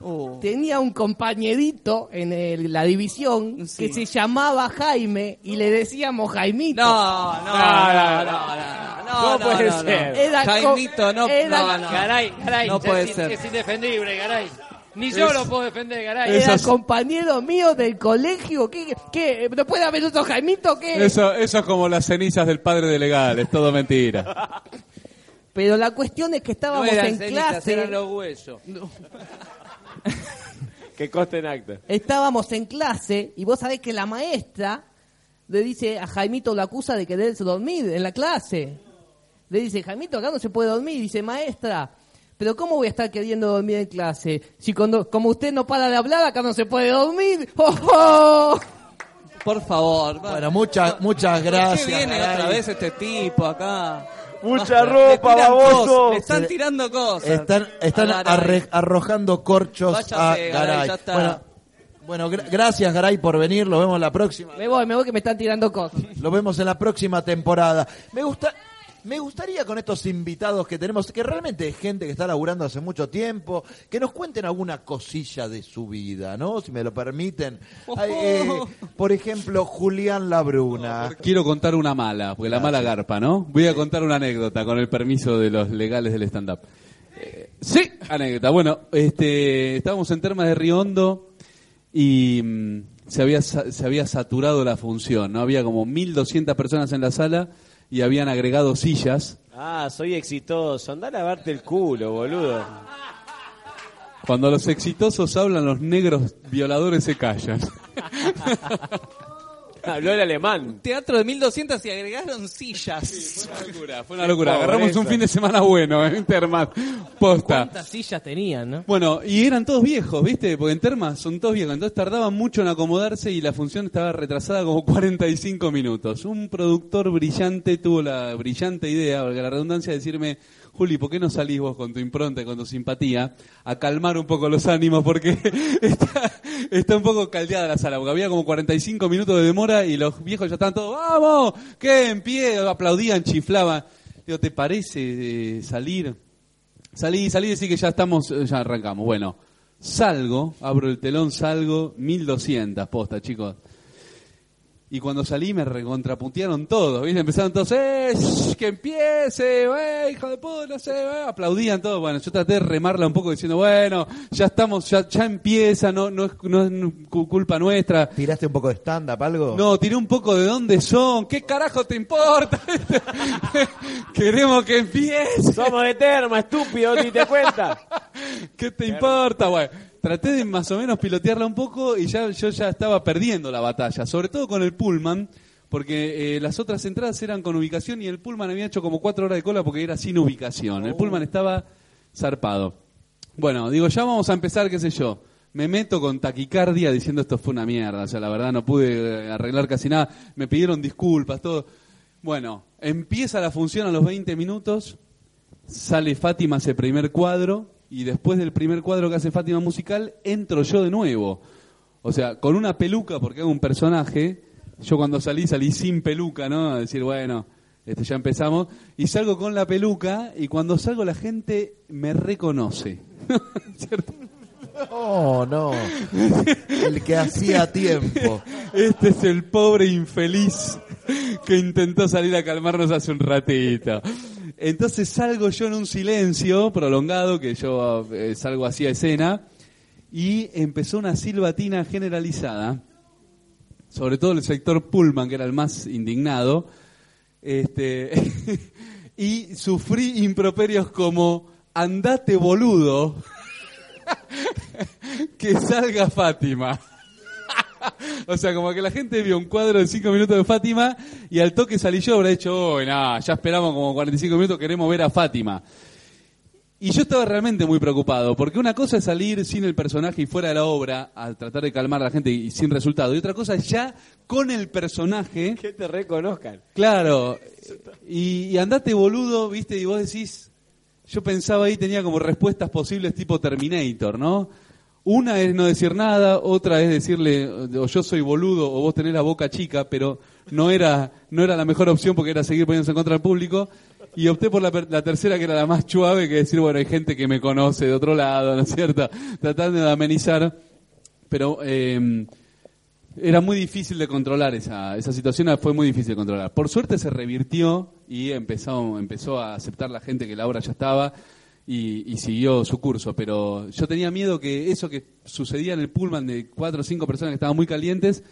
Uh, tenía un compañerito en el- la división Sí. que se llamaba Jaime y le decíamos Jaimito. No, no, no, no, no, no, No puede no, no. ser. Era co- Jaimito, no, era- no, no. Garay, Garay, No es, puede in- ser. es indefendible, Garay. Ni yo lo puedo defender, Garay. Era Esas- compañero mío del colegio. ¿Qué, qué? ¿No puede haber otro Jaimito? ¿Qué? Eso, eso es como las cenizas del padre de legal, es todo mentira. Pero la cuestión es que No estábamos eran en cenizas, clase. eran los huesos. Que coste en acta. Estábamos en clase y vos sabés que la maestra le dice a Jaimito, lo acusa de quererse dormir en la clase. Le dice, Jaimito, acá no se puede dormir. Dice, maestra, pero ¿cómo voy a estar queriendo dormir en clase? Si cuando, como usted no para de hablar, acá no se puede dormir. <laughs> ¡Oh, oh! Por favor. Bueno, muchas muchas ¿Por qué gracias. viene Garay. otra vez este tipo acá? Mucha ropa, baboso. Le están tirando cosas. Están, están arre- arrojando corchos Váyase, a Garay, Garay. ya está. Bueno, bueno, gra- gracias Garay por venir, lo vemos la próxima. Me voy, me voy que me están tirando cosas. Lo vemos en la próxima temporada. Me gusta me gustaría con estos invitados que tenemos, que realmente es gente que está laburando hace mucho tiempo, que nos cuenten alguna cosilla de su vida, ¿no? Si me lo permiten. Ay, eh, por ejemplo, Julián Labruna. Quiero contar una mala, porque la mala garpa, ¿no? Voy a contar una anécdota con el permiso de los legales del stand-up. Eh, sí, anécdota. Bueno, este, estábamos en Termas de Río Hondo y mm, se, había, sa- se había saturado la función, ¿no? Había como 1.200 personas en la sala y habían agregado sillas. Ah, soy exitoso. Andá a lavarte el culo, boludo. Cuando los exitosos hablan, los negros violadores se callan. <laughs> Habló el alemán. Teatro de 1200 y agregaron sillas. Una <laughs> locura, fue una locura. Agarramos un fin de semana bueno en Termas. Posta. ¿Cuántas sillas tenían, no? Bueno, y eran todos viejos, ¿viste? Porque en Termas son todos viejos. Entonces tardaban mucho en acomodarse y la función estaba retrasada como 45 minutos. Un productor brillante tuvo la brillante idea, valga la redundancia, de decirme, Juli, ¿por qué no salís vos con tu impronta y con tu simpatía a calmar un poco los ánimos? Porque <laughs> está, está un poco caldeada la sala, porque había como 45 minutos de demora y los viejos ya estaban todos, ¡vamos! ¿Qué? En pie, aplaudían, chiflaban. ¿te parece salir? Salí, salí y decir que ya estamos, ya arrancamos. Bueno, salgo, abro el telón, salgo, 1200 posta, chicos. Y cuando salí me recontrapuntearon todos, ¿viste? Empezaron todos, ¡eh! shh, ¡Que empiece! ¡Eh! ¡Hijo de puta! No sé, eh", Aplaudían todos. Bueno, yo traté de remarla un poco diciendo, bueno, ya estamos, ya, ya empieza, no, no, es, no es cu- culpa nuestra. ¿Tiraste un poco de stand-up, algo? No, tiré un poco de dónde son. ¿Qué carajo te importa? <laughs> Queremos que empiece. Somos de Terma, estúpido, ni te cuenta. <laughs> ¿Qué te importa? Bueno, traté de más o menos pilotearla un poco y ya yo ya estaba perdiendo la batalla, sobre todo con el Pullman, porque eh, las otras entradas eran con ubicación y el Pullman había hecho como cuatro horas de cola porque era sin ubicación. El Pullman estaba zarpado. Bueno, digo, ya vamos a empezar, qué sé yo. Me meto con taquicardia diciendo esto fue una mierda. O sea, la verdad no pude eh, arreglar casi nada. Me pidieron disculpas, todo. Bueno, empieza la función a los 20 minutos. Sale Fátima ese primer cuadro. Y después del primer cuadro que hace Fátima musical, entro yo de nuevo. O sea, con una peluca, porque hago un personaje. Yo cuando salí, salí sin peluca, ¿no? A decir, bueno, este, ya empezamos. Y salgo con la peluca. Y cuando salgo, la gente me reconoce. <laughs> ¿Cierto? No, no. El que hacía tiempo. Este es el pobre infeliz que intentó salir a calmarnos hace un ratito. Entonces salgo yo en un silencio prolongado, que yo eh, salgo así a escena, y empezó una silbatina generalizada, sobre todo el sector Pullman, que era el más indignado, este, <laughs> y sufrí improperios como, andate boludo, <laughs> que salga Fátima. O sea, como que la gente vio un cuadro de 5 minutos de Fátima y al toque salí yo, habrá dicho, oh, nada, ya esperamos como 45 minutos, queremos ver a Fátima. Y yo estaba realmente muy preocupado, porque una cosa es salir sin el personaje y fuera de la obra, al tratar de calmar a la gente y sin resultado, y otra cosa es ya con el personaje. Que te reconozcan. Claro, y, y andate boludo, viste, y vos decís, yo pensaba ahí, tenía como respuestas posibles tipo Terminator, ¿no? Una es no decir nada, otra es decirle, o yo soy boludo, o vos tenés la boca chica, pero no era, no era la mejor opción porque era seguir poniéndose en contra del público. Y opté por la, la tercera, que era la más suave, que decir, bueno, hay gente que me conoce de otro lado, ¿no es cierto? <laughs> Tratando de amenizar. Pero eh, era muy difícil de controlar esa, esa situación, fue muy difícil de controlar. Por suerte se revirtió y empezó, empezó a aceptar la gente que la obra ya estaba y, y siguió su curso. Pero yo tenía miedo que eso que sucedía en el pullman de cuatro o cinco personas que estaban muy calientes,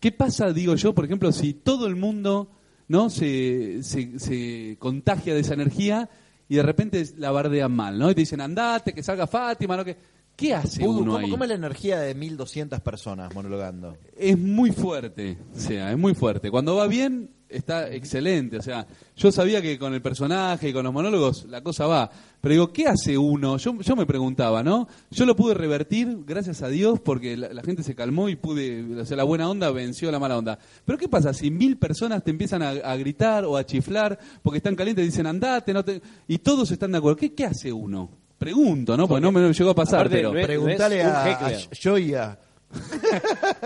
¿qué pasa, digo yo, por ejemplo, si todo el mundo no se, se, se contagia de esa energía y de repente la bardean mal, ¿no? Y te dicen, andate, que salga Fátima, ¿no? Que, ¿Qué hace Pudu, uno ¿cómo, ahí? cómo es la energía de 1200 personas monologando? es muy fuerte, o sea, es muy fuerte. Cuando va bien, está excelente. O sea, yo sabía que con el personaje y con los monólogos la cosa va. Pero digo, ¿qué hace uno? Yo, yo me preguntaba, ¿no? Yo lo pude revertir, gracias a Dios, porque la, la gente se calmó y pude, o sea, la buena onda venció la mala onda. Pero ¿qué pasa si mil personas te empiezan a, a gritar o a chiflar porque están calientes y dicen, andate, no te... y todos están de acuerdo? ¿Qué, qué hace uno? Pregunto, ¿no? Porque no me llegó a pasar, Aparte, pero... Preguntale a, <laughs> a. Joya.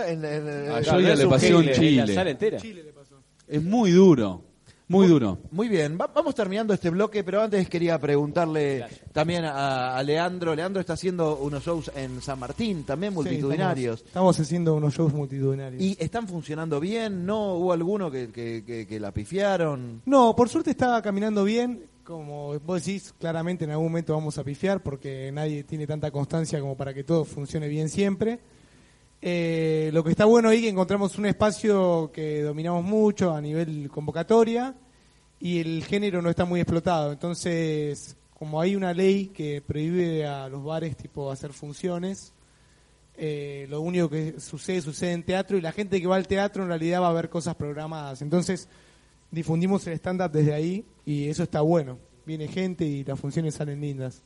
En- en- en- A Joya no le un pasó en la Chile. sala entera. Es muy duro, muy duro. Muy bien, va- vamos terminando este bloque, pero antes quería preguntarle también a, a Leandro. Leandro está haciendo unos shows en San Martín, también Sí, multitudinarios. estamos, estamos haciendo unos shows multitudinarios. ¿Y están funcionando bien? ¿No hubo alguno que, que- que- que la pifiaron? No, por suerte estaba caminando bien. Como vos decís, claramente en algún momento vamos a pifiar porque nadie tiene tanta constancia como para que todo funcione bien siempre. Eh, lo que está bueno ahí que encontramos un espacio que dominamos mucho a nivel convocatoria y el género no está muy explotado. Entonces, como hay una ley que prohíbe a los bares tipo hacer funciones, eh, lo único que sucede sucede en teatro y la gente que va al teatro en realidad va a ver cosas programadas. Entonces difundimos el stand-up desde ahí y eso está bueno. Viene gente y las funciones salen lindas.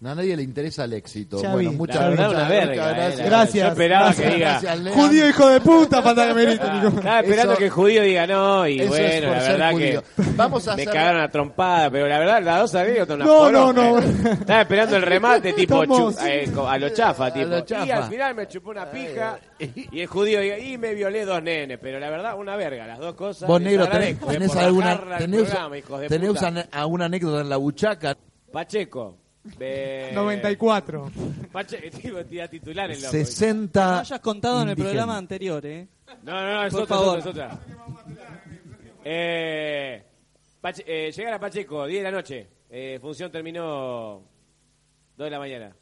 A nadie le interesa el éxito. Ya bueno, vi. muchas, La verdad, muchas- una muchas verga, gracias. eh, la- Gracias. Yo esperaba que diga. Gracias, Lean. Judío hijo de puta, falta que me grite, <laughs> Nico. Estaba esperando Eso- que el judío diga no, y eso es bueno, por la ser verdad judío. que Vamos a me hacer- cagaron a trompada, pero la verdad, las dos anécdotas una No, no, poronga. no. Estaba esperando el remate, <laughs> tipo, Estamos- chu- eh, co- a lo chafa, tipo. lo chafa. Y al final me chupó una pija, y el judío diga, y me violé dos nenes, pero la verdad, una verga, las dos cosas. Vos, les negro, tenés, agradezco, eh, tenés por alguna, bajarla al tenés, programa, hijos de tenés puta. ane- alguna anécdota en la buchaca. Pacheco. De- 94. Pache, <laughs> tipo, tira titular el loco. 60. No hayas contado en el programa anterior, ¿eh? No, no, no, es Por otra, es favor. otra, es otra. Eh, Pache- eh, llegar a Pacheco, 10 de la noche. Eh, función terminó 2 de la mañana.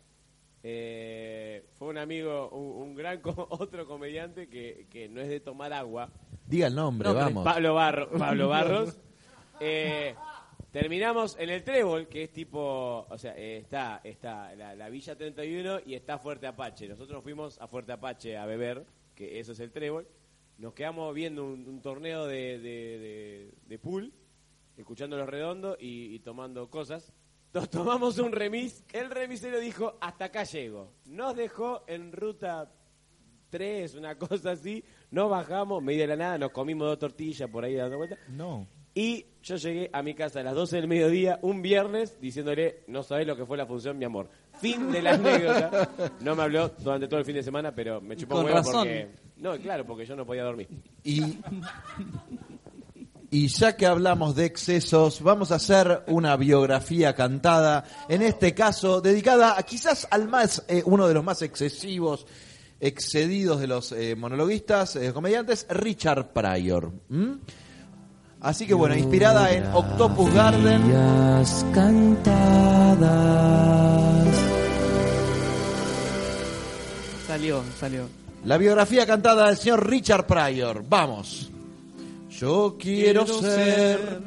Eh, fue un amigo, un, un gran co- <laughs> otro comediante que, que no es de tomar agua. Diga el nombre, Nombre, vamos. Pablo, Barro- Pablo Barros. Terminamos en el Trébol, que es tipo, o sea, eh, está, está la, la Villa 31 y está Fuerte Apache. Nosotros nos fuimos a Fuerte Apache a beber, que eso es el Trébol. Nos quedamos viendo un, torneo de, de, pool, escuchando los redondos y, tomando cosas. Nos tomamos un remis. El remisero dijo, hasta acá llego. Nos dejó en ruta 3, una cosa así. Nos bajamos, medio de la nada, nos comimos dos tortillas por ahí dando vueltas. No. Y yo llegué a mi casa a las 12 del mediodía, un viernes, diciéndole, no sabés lo que fue la función, mi amor. Fin de la anécdota. No me habló durante todo el fin de semana, pero me chupó Con huevo razón. porque... No, claro, porque yo no podía dormir. Y, y ya que hablamos de excesos, vamos a hacer una biografía cantada, en este caso dedicada a quizás al más, eh, uno de los más excesivos, excedidos de los eh, monologuistas, eh, comediantes, Richard Pryor. ¿m? Así que bueno, inspirada en Octopus Garden. cantadas. Salió, salió. La biografía cantada del señor Richard Pryor. Vamos. Yo quiero, Quiero ser.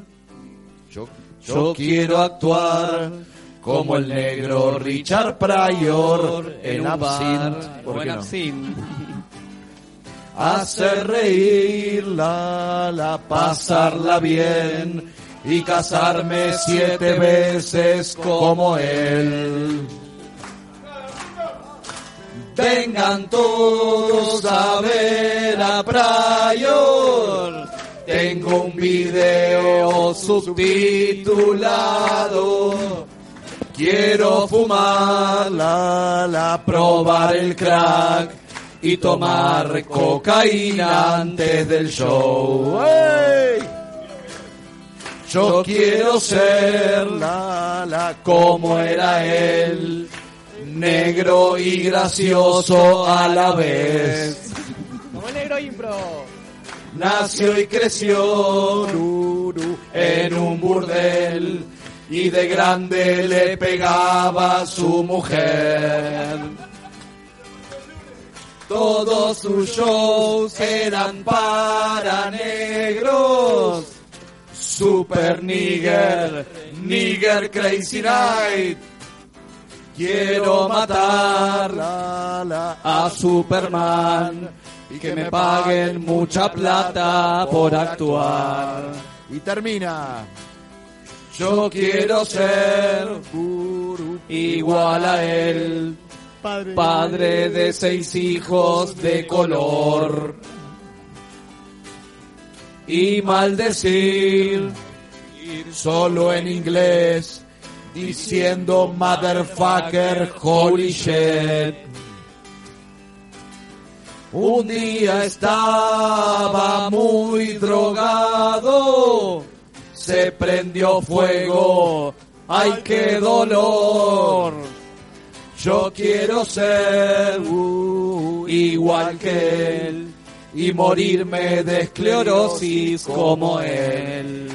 Yo, yo quiero actuar como el negro Richard Pryor en un Absinthe. bar, ¿Por qué no? Hacer reírla, la pasarla bien y casarme siete veces como él. Vengan todos a ver a Pryor. Tengo un video subtitulado. Quiero fumar, la, la, probar el crack y tomar cocaína antes del show. ¡Ey! Yo quiero ser la, la, como era él, negro y gracioso a la vez. Como el negro impro. Nació y creció en un burdel y de grande le pegaba a su mujer. Todos sus shows eran para negros. Super Nigger, Nigger Crazy Night. Quiero matar a Superman y que me paguen mucha plata por actuar. Y termina. Yo quiero ser igual a él, padre de seis hijos de color. Y maldecir solo en inglés, diciendo motherfucker, holy shit. Un día estaba muy drogado, se prendió fuego, ay qué dolor. Yo quiero ser uh, igual que él y morirme de esclerosis como él.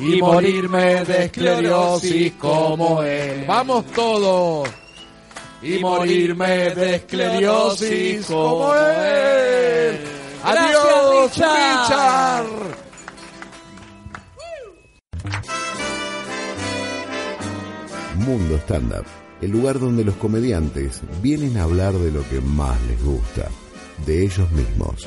Y morirme de esclerosis como él. Vamos todos. Y morirme de esclerosis como él. Adiós, Richard. Mundo Stand Up. El lugar donde los comediantes vienen a hablar de lo que más les gusta, de ellos mismos.